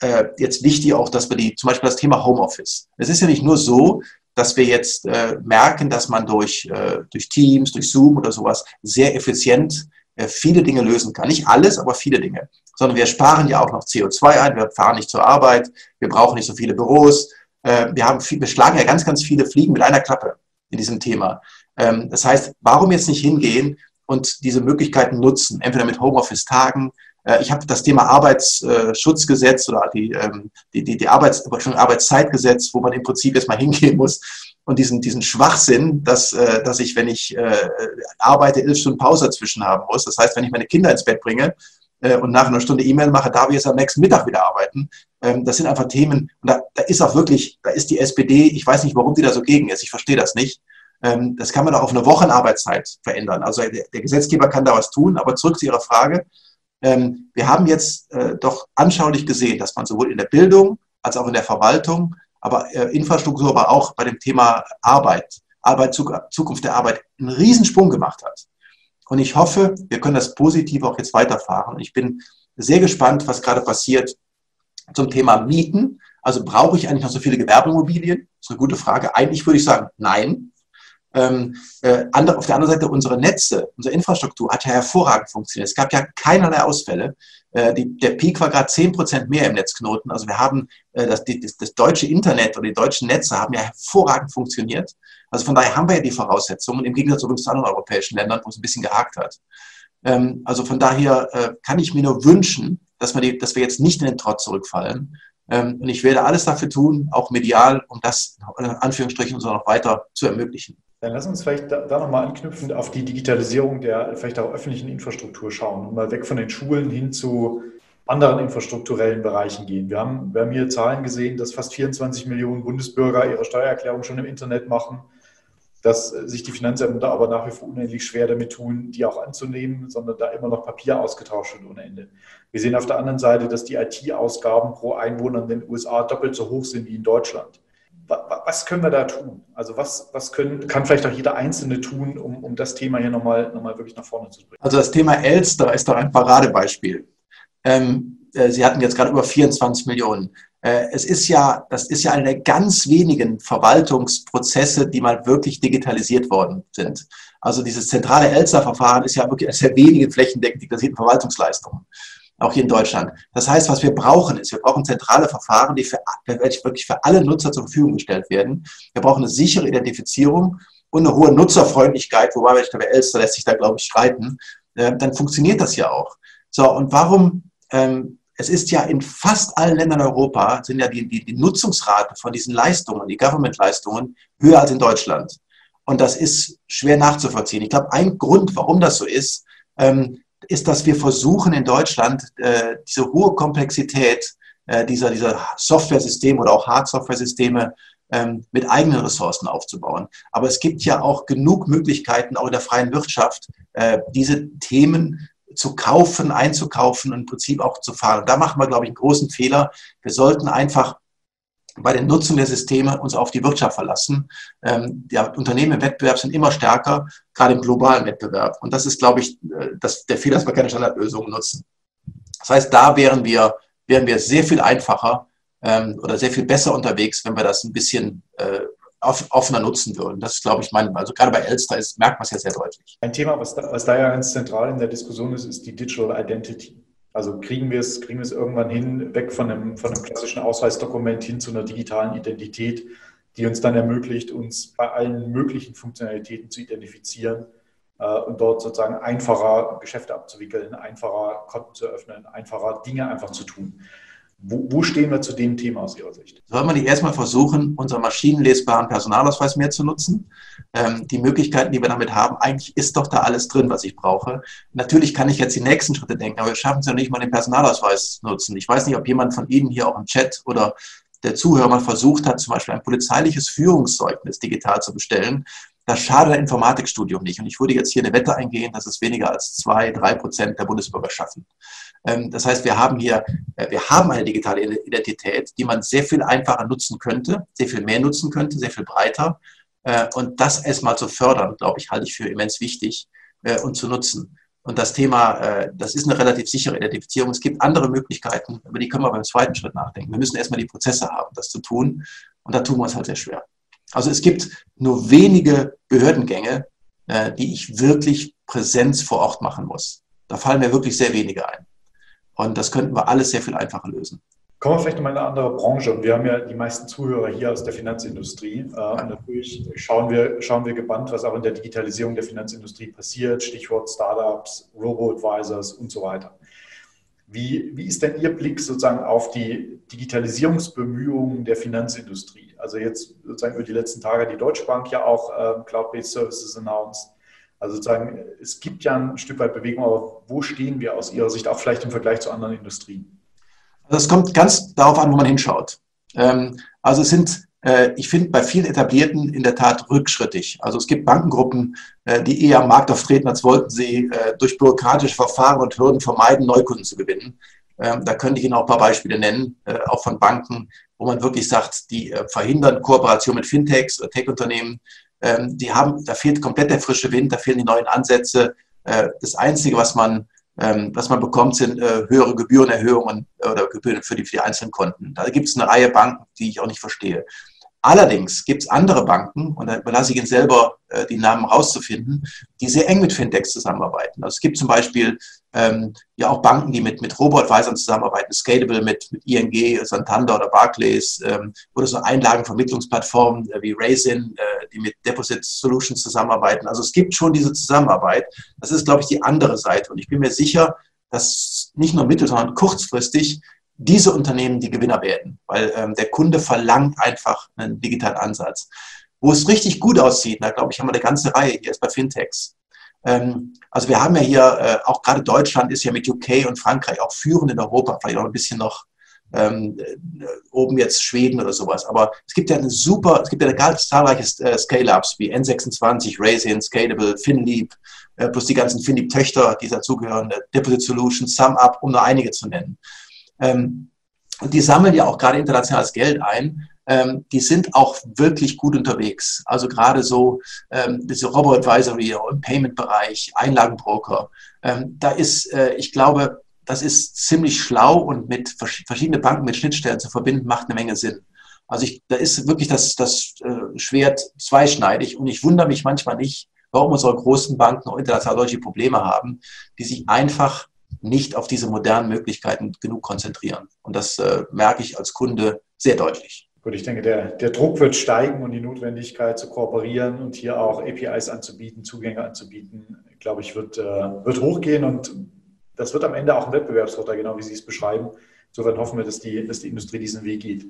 äh, jetzt wichtig auch, dass wir die, zum Beispiel das Thema Homeoffice. Es ist ja nicht nur so, dass wir jetzt äh, merken, dass man durch, äh, durch Teams, durch Zoom oder sowas sehr effizient viele Dinge lösen kann. Nicht alles, aber viele Dinge. Sondern wir sparen ja auch noch CO2 ein, wir fahren nicht zur Arbeit, wir brauchen nicht so viele Büros. Äh, wir, haben wir schlagen ja ganz, ganz viele Fliegen mit einer Klappe in diesem Thema. Ähm, das heißt, warum jetzt nicht hingehen und diese Möglichkeiten nutzen? Entweder mit Homeoffice-Tagen, äh, ich habe das Thema Arbeitsschutzgesetz oder die, ähm, die, die, die Arbeits, Arbeitszeitgesetz, wo man im Prinzip erstmal hingehen muss und diesen, diesen Schwachsinn, dass, äh, dass ich, wenn ich äh, arbeite, elf Stunden Pause dazwischen haben muss. Das heißt, wenn ich meine Kinder ins Bett bringe äh, und nach einer Stunde E-Mail mache, darf ich jetzt am nächsten Mittag wieder arbeiten. Ähm, das sind einfach Themen, und da, da ist auch wirklich, da ist die SPD, ich weiß nicht, warum die da so gegen ist, ich verstehe das nicht. Ähm, das kann man auch auf eine Wochenarbeitszeit verändern. Also der, der Gesetzgeber kann da was tun, aber zurück zu Ihrer Frage. Ähm, wir haben jetzt äh, doch anschaulich gesehen, dass man sowohl in der Bildung als auch in der Verwaltung aber äh, Infrastruktur, aber auch bei dem Thema Arbeit, Arbeit, Zukunft der Arbeit einen Riesensprung gemacht hat. Und ich hoffe, wir können das positiv auch jetzt weiterfahren. Ich bin sehr gespannt, was gerade passiert zum Thema Mieten. Also brauche ich eigentlich noch so viele Gewerbeimmobilien? Das ist eine gute Frage. Eigentlich würde ich sagen, nein. Ähm, äh, andere, auf der anderen Seite, unsere Netze, unsere Infrastruktur hat ja hervorragend funktioniert. Es gab ja keinerlei Ausfälle. Äh, die, der Peak war gerade 10% mehr im Netzknoten. Also wir haben äh, das, das, das, deutsche Internet oder die deutschen Netze haben ja hervorragend funktioniert. Also von daher haben wir ja die Voraussetzungen, im Gegensatz zu anderen europäischen Ländern, wo es ein bisschen gehakt hat. Ähm, also von daher äh, kann ich mir nur wünschen, dass wir, die, dass wir jetzt nicht in den Trott zurückfallen. Ähm, und ich werde alles dafür tun, auch medial, um das in Anführungsstrichen uns noch weiter zu ermöglichen. Dann lass uns vielleicht da, da nochmal anknüpfend auf die Digitalisierung der vielleicht auch öffentlichen Infrastruktur schauen und mal weg von den Schulen hin zu anderen infrastrukturellen Bereichen gehen. Wir haben, wir haben hier Zahlen gesehen, dass fast 24 Millionen Bundesbürger ihre Steuererklärung schon im Internet machen, dass sich die Finanzämter aber nach wie vor unendlich schwer damit tun, die auch anzunehmen, sondern da immer noch Papier ausgetauscht wird ohne Ende. Wir sehen auf der anderen Seite, dass die IT-Ausgaben pro Einwohner in den USA doppelt so hoch sind wie in Deutschland was können wir da tun? Also was, was können, kann vielleicht auch jeder Einzelne tun, um, um das Thema hier nochmal noch mal wirklich nach vorne zu bringen? Also das Thema Elster ist doch ein Paradebeispiel. Ähm, äh, Sie hatten jetzt gerade über 24 Millionen. Äh, es ist ja, das ist ja eine der ganz wenigen Verwaltungsprozesse, die mal wirklich digitalisiert worden sind. Also dieses zentrale Elster-Verfahren ist ja wirklich eines der wenigen flächendeckend digitalisierten Verwaltungsleistungen, auch hier in Deutschland. Das heißt, was wir brauchen ist, wir brauchen zentrale Verfahren, die für, wirklich für alle Nutzer zur Verfügung gestellt werden. Wir brauchen eine sichere Identifizierung und eine hohe Nutzerfreundlichkeit, wobei, ich glaube, Elster lässt sich da, glaube ich, streiten. Äh, dann funktioniert das ja auch. So, und warum ähm, es ist ja in fast allen Ländern Europa, sind ja die, die, die Nutzungsrate von diesen Leistungen, die Government-Leistungen, höher als in Deutschland. Und das ist schwer nachzuvollziehen. Ich glaube, ein Grund, warum das so ist, ähm, ist, dass wir versuchen in Deutschland äh, diese hohe Komplexität äh, dieser, dieser Software-Systeme oder auch Hard-Software-Systeme ähm, mit eigenen Ressourcen aufzubauen. Aber es gibt ja auch genug Möglichkeiten, auch in der freien Wirtschaft, äh, diese Themen zu kaufen, einzukaufen und im Prinzip auch zu fahren. Da machen wir, glaube ich, einen großen Fehler. Wir sollten einfach bei der Nutzung der Systeme uns auf die Wirtschaft verlassen. Ähm, die Unternehmen im Wettbewerb sind immer stärker, gerade im globalen Wettbewerb. Und das ist, glaube ich, äh, das, der Fehler, dass wir keine Standardlösungen nutzen. Das heißt, da wären wir, wären wir sehr viel einfacher ähm, oder sehr viel besser unterwegs, wenn wir das ein bisschen äh, offener nutzen würden. Das ist, glaube ich, mein, also gerade bei Elster ist, merkt man es ja sehr deutlich. Ein Thema, was da, was da ja ganz zentral in der Diskussion ist, ist die Digital Identity. Also kriegen wir es, kriegen wir es irgendwann hin, weg von einem, von einem klassischen Ausweisdokument hin zu einer digitalen Identität, die uns dann ermöglicht, uns bei allen möglichen Funktionalitäten zu identifizieren äh, und dort sozusagen einfacher Geschäfte abzuwickeln, einfacher Konten zu öffnen, einfacher Dinge einfach zu tun. Wo, wo, stehen wir zu dem Thema aus Ihrer Sicht? Sollen wir nicht erstmal versuchen, unseren maschinenlesbaren Personalausweis mehr zu nutzen? Ähm, die Möglichkeiten, die wir damit haben, eigentlich ist doch da alles drin, was ich brauche. Natürlich kann ich jetzt die nächsten Schritte denken, aber wir schaffen es ja nicht mal, den Personalausweis nutzen. Ich weiß nicht, ob jemand von Ihnen hier auch im Chat oder der Zuhörer mal versucht hat, zum Beispiel ein polizeiliches Führungszeugnis digital zu bestellen. Das schadet ein Informatikstudium nicht. Und ich würde jetzt hier eine Wette eingehen, dass es weniger als zwei, drei Prozent der Bundesbürger schaffen. Ähm, das heißt, wir haben hier, äh, wir haben eine digitale Identität, die man sehr viel einfacher nutzen könnte, sehr viel mehr nutzen könnte, sehr viel breiter. Äh, und das erstmal zu fördern, glaube ich, halte ich für immens wichtig äh, und zu nutzen. Und das Thema, das ist eine relativ sichere Identifizierung. Es gibt andere Möglichkeiten, über die können wir beim zweiten Schritt nachdenken. Wir müssen erstmal die Prozesse haben, das zu tun. Und da tun wir es halt sehr schwer. Also es gibt nur wenige Behördengänge, die ich wirklich Präsenz vor Ort machen muss. Da fallen mir wirklich sehr wenige ein. Und das könnten wir alles sehr viel einfacher lösen. Kommen wir vielleicht nochmal in eine andere Branche. Und wir haben ja die meisten Zuhörer hier aus der Finanzindustrie. Ja. Und natürlich schauen wir, schauen wir gebannt, was auch in der Digitalisierung der Finanzindustrie passiert. Stichwort Startups, Robo-Advisors und so weiter. Wie, wie ist denn Ihr Blick sozusagen auf die Digitalisierungsbemühungen der Finanzindustrie? Also jetzt sozusagen über die letzten Tage die Deutsche Bank ja auch äh, Cloud-Based Services announced. Also sozusagen, es gibt ja ein Stück weit Bewegung, aber wo stehen wir aus Ihrer Sicht, auch vielleicht im Vergleich zu anderen Industrien? Also es kommt ganz darauf an, wo man hinschaut. Ähm, also es sind, äh, ich finde, bei vielen Etablierten in der Tat rückschrittig. Also es gibt Bankengruppen, äh, die eher am Markt auftreten, als wollten sie durch bürokratische Verfahren und Hürden vermeiden, Neukunden zu gewinnen. Ähm, da könnte ich Ihnen auch ein paar Beispiele nennen, auch von Banken, wo man wirklich sagt, die verhindern Kooperation mit Fintechs oder Tech-Unternehmen, ähm, die haben, da fehlt komplett der frische Wind, da fehlen die neuen Ansätze. Äh, das Einzige, was man, ähm, was man bekommt, sind äh, höhere Gebührenerhöhungen oder Gebühren für die, für die einzelnen Konten. Da gibt es eine Reihe Banken, die ich auch nicht verstehe. Allerdings gibt es andere Banken, und da überlasse ich Ihnen selber äh, die Namen rauszufinden, die sehr eng mit Fintechs zusammenarbeiten. Also es gibt zum Beispiel ähm, ja auch Banken, die mit, mit Robo-Advisern zusammenarbeiten, Scalable mit, mit ING, Santander oder Barclays ähm, oder so Einlagenvermittlungsplattformen äh, wie Raisin, äh, die mit Deposit Solutions zusammenarbeiten. Also es gibt schon diese Zusammenarbeit. Das ist, glaube ich, die andere Seite. Und ich bin mir sicher, dass nicht nur mittel-, sondern kurzfristig diese Unternehmen die Gewinner werden, weil ähm, der Kunde verlangt einfach einen digitalen Ansatz. Wo es richtig gut aussieht, da glaube ich, haben wir eine ganze Reihe hier ist bei Fintechs. Ähm, also wir haben ja hier, äh, auch gerade Deutschland ist ja mit UK und Frankreich auch führend in Europa, vielleicht auch ein bisschen noch ähm, äh, oben jetzt Schweden oder sowas. Aber es gibt ja eine super, es gibt ja ganz zahlreiche äh, Scale-Ups wie N26, Raisin, Scalable, FinLeap, äh, plus die ganzen FinLeap-Töchter, die dazugehören, äh, Deposit Solutions, SumUp, um nur einige zu nennen. Ähm, die sammeln ja auch gerade internationales Geld ein. Ähm, die sind auch wirklich gut unterwegs. Also gerade so ähm, diese Robo-Advisory im Payment-Bereich, Einlagenbroker. Ähm, da ist, äh, ich glaube, das ist ziemlich schlau und mit verschiedene Banken mit Schnittstellen zu verbinden, macht eine Menge Sinn. Also ich, da ist wirklich das, das äh, Schwert zweischneidig und ich wundere mich manchmal nicht, warum unsere großen Banken auch international solche Probleme haben, die sich einfach nicht auf diese modernen Möglichkeiten genug konzentrieren. Und das äh, merke ich als Kunde sehr deutlich. Gut, ich denke, der, der Druck wird steigen und die Notwendigkeit zu kooperieren und hier auch APIs anzubieten, Zugänge anzubieten, glaube ich, wird, äh, wird hochgehen und das wird am Ende auch ein Wettbewerbsvorteil, genau wie Sie es beschreiben. Insofern hoffen wir, dass die, dass die Industrie diesen Weg geht.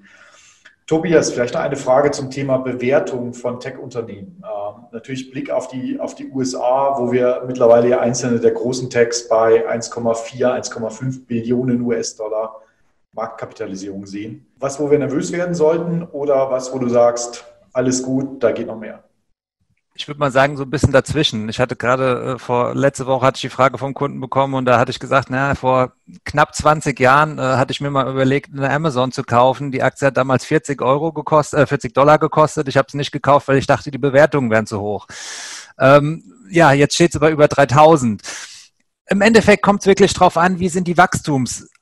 Tobias, vielleicht noch eine Frage zum Thema Bewertung von Tech-Unternehmen. Ähm, natürlich Blick auf die, auf die USA, wo wir mittlerweile ja einzelne der großen Techs bei 1,4, 1,5 Billionen US-Dollar Marktkapitalisierung sehen. Was, wo wir nervös werden sollten oder was, wo du sagst, alles gut, da geht noch mehr? Ich würde mal sagen, so ein bisschen dazwischen. Ich hatte gerade äh, vor letzte Woche hatte ich die Frage vom Kunden bekommen und da hatte ich gesagt, na, vor knapp 20 Jahren äh, hatte ich mir mal überlegt, eine Amazon zu kaufen. Die Aktie hat damals 40 Euro gekostet, äh, 40 Dollar gekostet. Ich habe es nicht gekauft, weil ich dachte, die Bewertungen wären zu hoch. Ähm, ja, jetzt steht es aber über 3000 im Endeffekt kommt es wirklich darauf an, wie sind die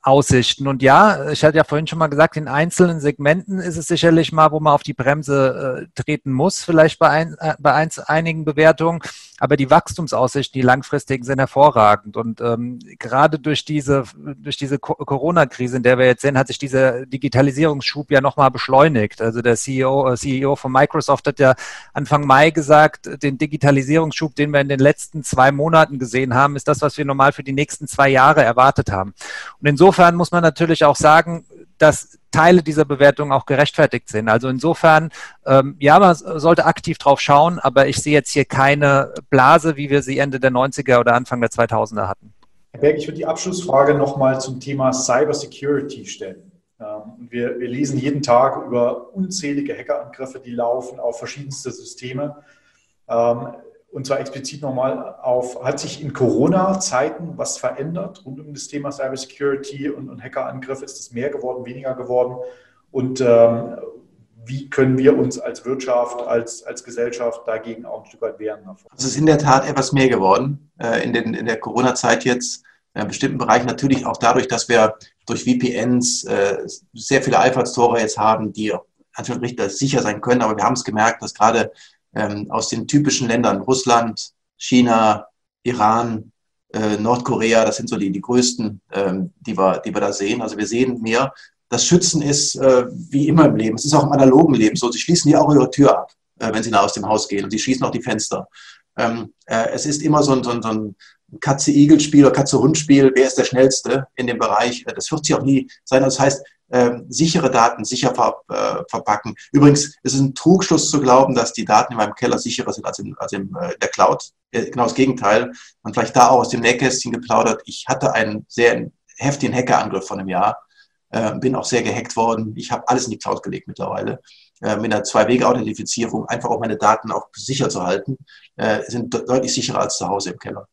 Wachstumsaussichten. Und ja, ich hatte ja vorhin schon mal gesagt, in einzelnen Segmenten ist es sicherlich mal, wo man auf die Bremse äh, treten muss, vielleicht bei, ein, äh, bei eins, einigen Bewertungen. Aber die Wachstumsaussichten, die langfristigen, sind hervorragend. Und ähm, gerade durch diese, durch diese Corona-Krise, in der wir jetzt sind, hat sich dieser Digitalisierungsschub ja nochmal beschleunigt. Also der CEO, äh, CEO von Microsoft hat ja Anfang Mai gesagt, den Digitalisierungsschub, den wir in den letzten zwei Monaten gesehen haben, ist das, was wir normal für die nächsten zwei Jahre erwartet haben. Und insofern muss man natürlich auch sagen, dass Teile dieser Bewertung auch gerechtfertigt sind. Also insofern, ähm, ja, man sollte aktiv drauf schauen, aber ich sehe jetzt hier keine Blase, wie wir sie Ende der 90er oder Anfang der 2000er hatten. Herr Berg, ich würde die Abschlussfrage nochmal zum Thema Cybersecurity stellen. Ähm, wir, wir lesen jeden Tag über unzählige Hackerangriffe, die laufen auf verschiedenste Systeme. Ähm, und zwar explizit nochmal auf, hat sich in Corona-Zeiten was verändert rund um das Thema Cybersecurity und, und Hackerangriffe? Ist es mehr geworden, weniger geworden? Und ähm, wie können wir uns als Wirtschaft, als, als Gesellschaft dagegen auch ein Stück weit wehren? Es ist in der Tat etwas mehr geworden äh, in, den, in der Corona-Zeit jetzt. In bestimmten Bereichen natürlich auch dadurch, dass wir durch VPNs äh, sehr viele Einfallstore jetzt haben, die natürlich sicher sein können. Aber wir haben es gemerkt, dass gerade ähm, aus den typischen Ländern, Russland, China, Iran, äh, Nordkorea, das sind so die, die größten, ähm, die, wir, die wir da sehen. Also wir sehen mehr, das Schützen ist äh, wie immer im Leben. Es ist auch im analogen Leben so. Sie schließen ja auch ihre Tür ab, äh, wenn sie nach aus dem Haus gehen und sie schließen auch die Fenster. Ähm, äh, es ist immer so ein, so ein, so ein Katze-Igel-Spiel oder Katze-Hund-Spiel. Wer ist der Schnellste in dem Bereich? Äh, das wird sich auch nie sein. Das heißt, ähm, sichere Daten sicher ver, äh, verpacken. Übrigens ist es ein Trugschluss zu glauben, dass die Daten in meinem Keller sicherer sind als in, als in äh, der Cloud. Äh, genau das Gegenteil. Und vielleicht da auch aus dem Nähkästchen geplaudert. Ich hatte einen sehr heftigen Hackerangriff von einem Jahr. Äh, bin auch sehr gehackt worden. Ich habe alles in die Cloud gelegt mittlerweile. Äh, mit einer Zwei-Wege-Authentifizierung, einfach auch meine Daten auch sicher zu halten, äh, sind deutlich sicherer als zu Hause im Keller.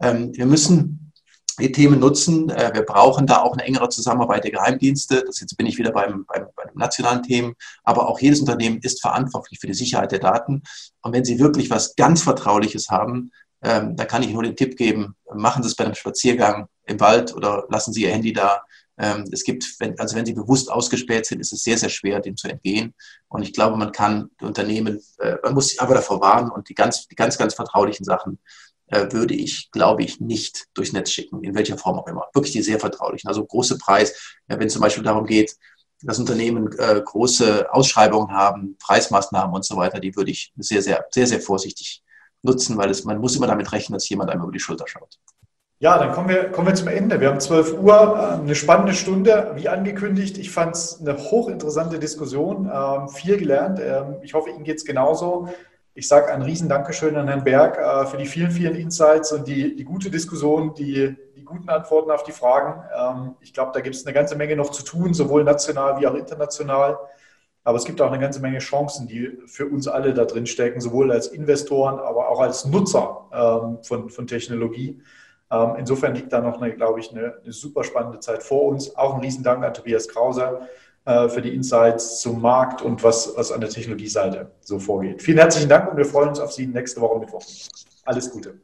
Ähm, wir müssen die Themen nutzen. Äh, wir brauchen da auch eine engere Zusammenarbeit der Geheimdienste. Das jetzt bin ich wieder beim, beim, bei den nationalen Themen. Aber auch jedes Unternehmen ist verantwortlich für die Sicherheit der Daten. Und wenn Sie wirklich was ganz Vertrauliches haben, ähm, da kann ich nur den Tipp geben, machen Sie es bei einem Spaziergang im Wald oder lassen Sie Ihr Handy da. Ähm, es gibt, wenn, also wenn Sie bewusst ausgespäht sind, ist es sehr, sehr schwer, dem zu entgehen. Und ich glaube, man kann Unternehmen, äh, man muss sich aber davor warnen und die ganz, die ganz, ganz vertraulichen Sachen würde ich, glaube ich, nicht durchs Netz schicken, in welcher Form auch immer. Wirklich die sehr vertraulichen. Also große Preis, wenn es zum Beispiel darum geht, dass Unternehmen äh, große Ausschreibungen haben, Preismaßnahmen und so weiter, die würde ich sehr, sehr, sehr, sehr vorsichtig nutzen, weil es, man muss immer damit rechnen, dass jemand einem über die Schulter schaut. Ja, dann kommen wir, kommen wir zum Ende. Wir haben 12 Uhr, äh, eine spannende Stunde, wie angekündigt. Ich fand es eine hochinteressante Diskussion, ähm, viel gelernt. Ähm, ich hoffe, Ihnen geht es genauso. Ich sage ein riesen Dankeschön an Herrn Berg äh, für die vielen, vielen Insights und die, die gute Diskussion, die, die guten Antworten auf die Fragen. Ähm, ich glaube, da gibt es eine ganze Menge noch zu tun, sowohl national wie auch international. Aber es gibt auch eine ganze Menge Chancen, die für uns alle da drin stecken, sowohl als Investoren, aber auch als Nutzer ähm, von, von Technologie. Ähm, insofern liegt da noch, eine, glaube ich, eine, eine super spannende Zeit vor uns. Auch ein Riesendank an Tobias Krauser äh, für die Insights zum Markt und was, was an der Technologieseite so vorgeht. Vielen herzlichen Dank und wir freuen uns auf Sie nächste Woche Mittwoch. Alles Gute.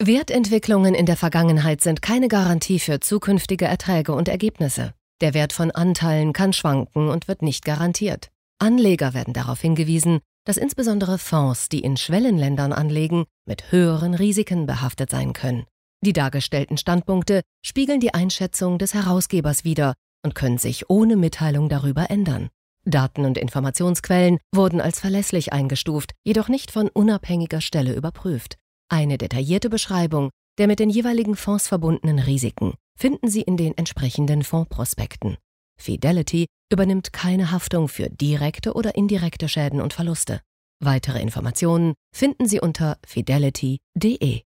Wertentwicklungen in der Vergangenheit sind keine Garantie für zukünftige Erträge und Ergebnisse. Der Wert von Anteilen kann schwanken und wird nicht garantiert. Anleger werden darauf hingewiesen, dass insbesondere Fonds, die in Schwellenländern anlegen, mit höheren Risiken behaftet sein können. Die dargestellten Standpunkte spiegeln die Einschätzung des Herausgebers wider und können sich ohne Mitteilung darüber ändern. Daten und Informationsquellen wurden als verlässlich eingestuft, jedoch nicht von unabhängiger Stelle überprüft. Eine detaillierte Beschreibung der mit den jeweiligen Fonds verbundenen Risiken finden Sie in den entsprechenden Fondsprospekten. Fidelity übernimmt keine Haftung für direkte oder indirekte Schäden und Verluste. Weitere Informationen finden Sie unter fidelity.de.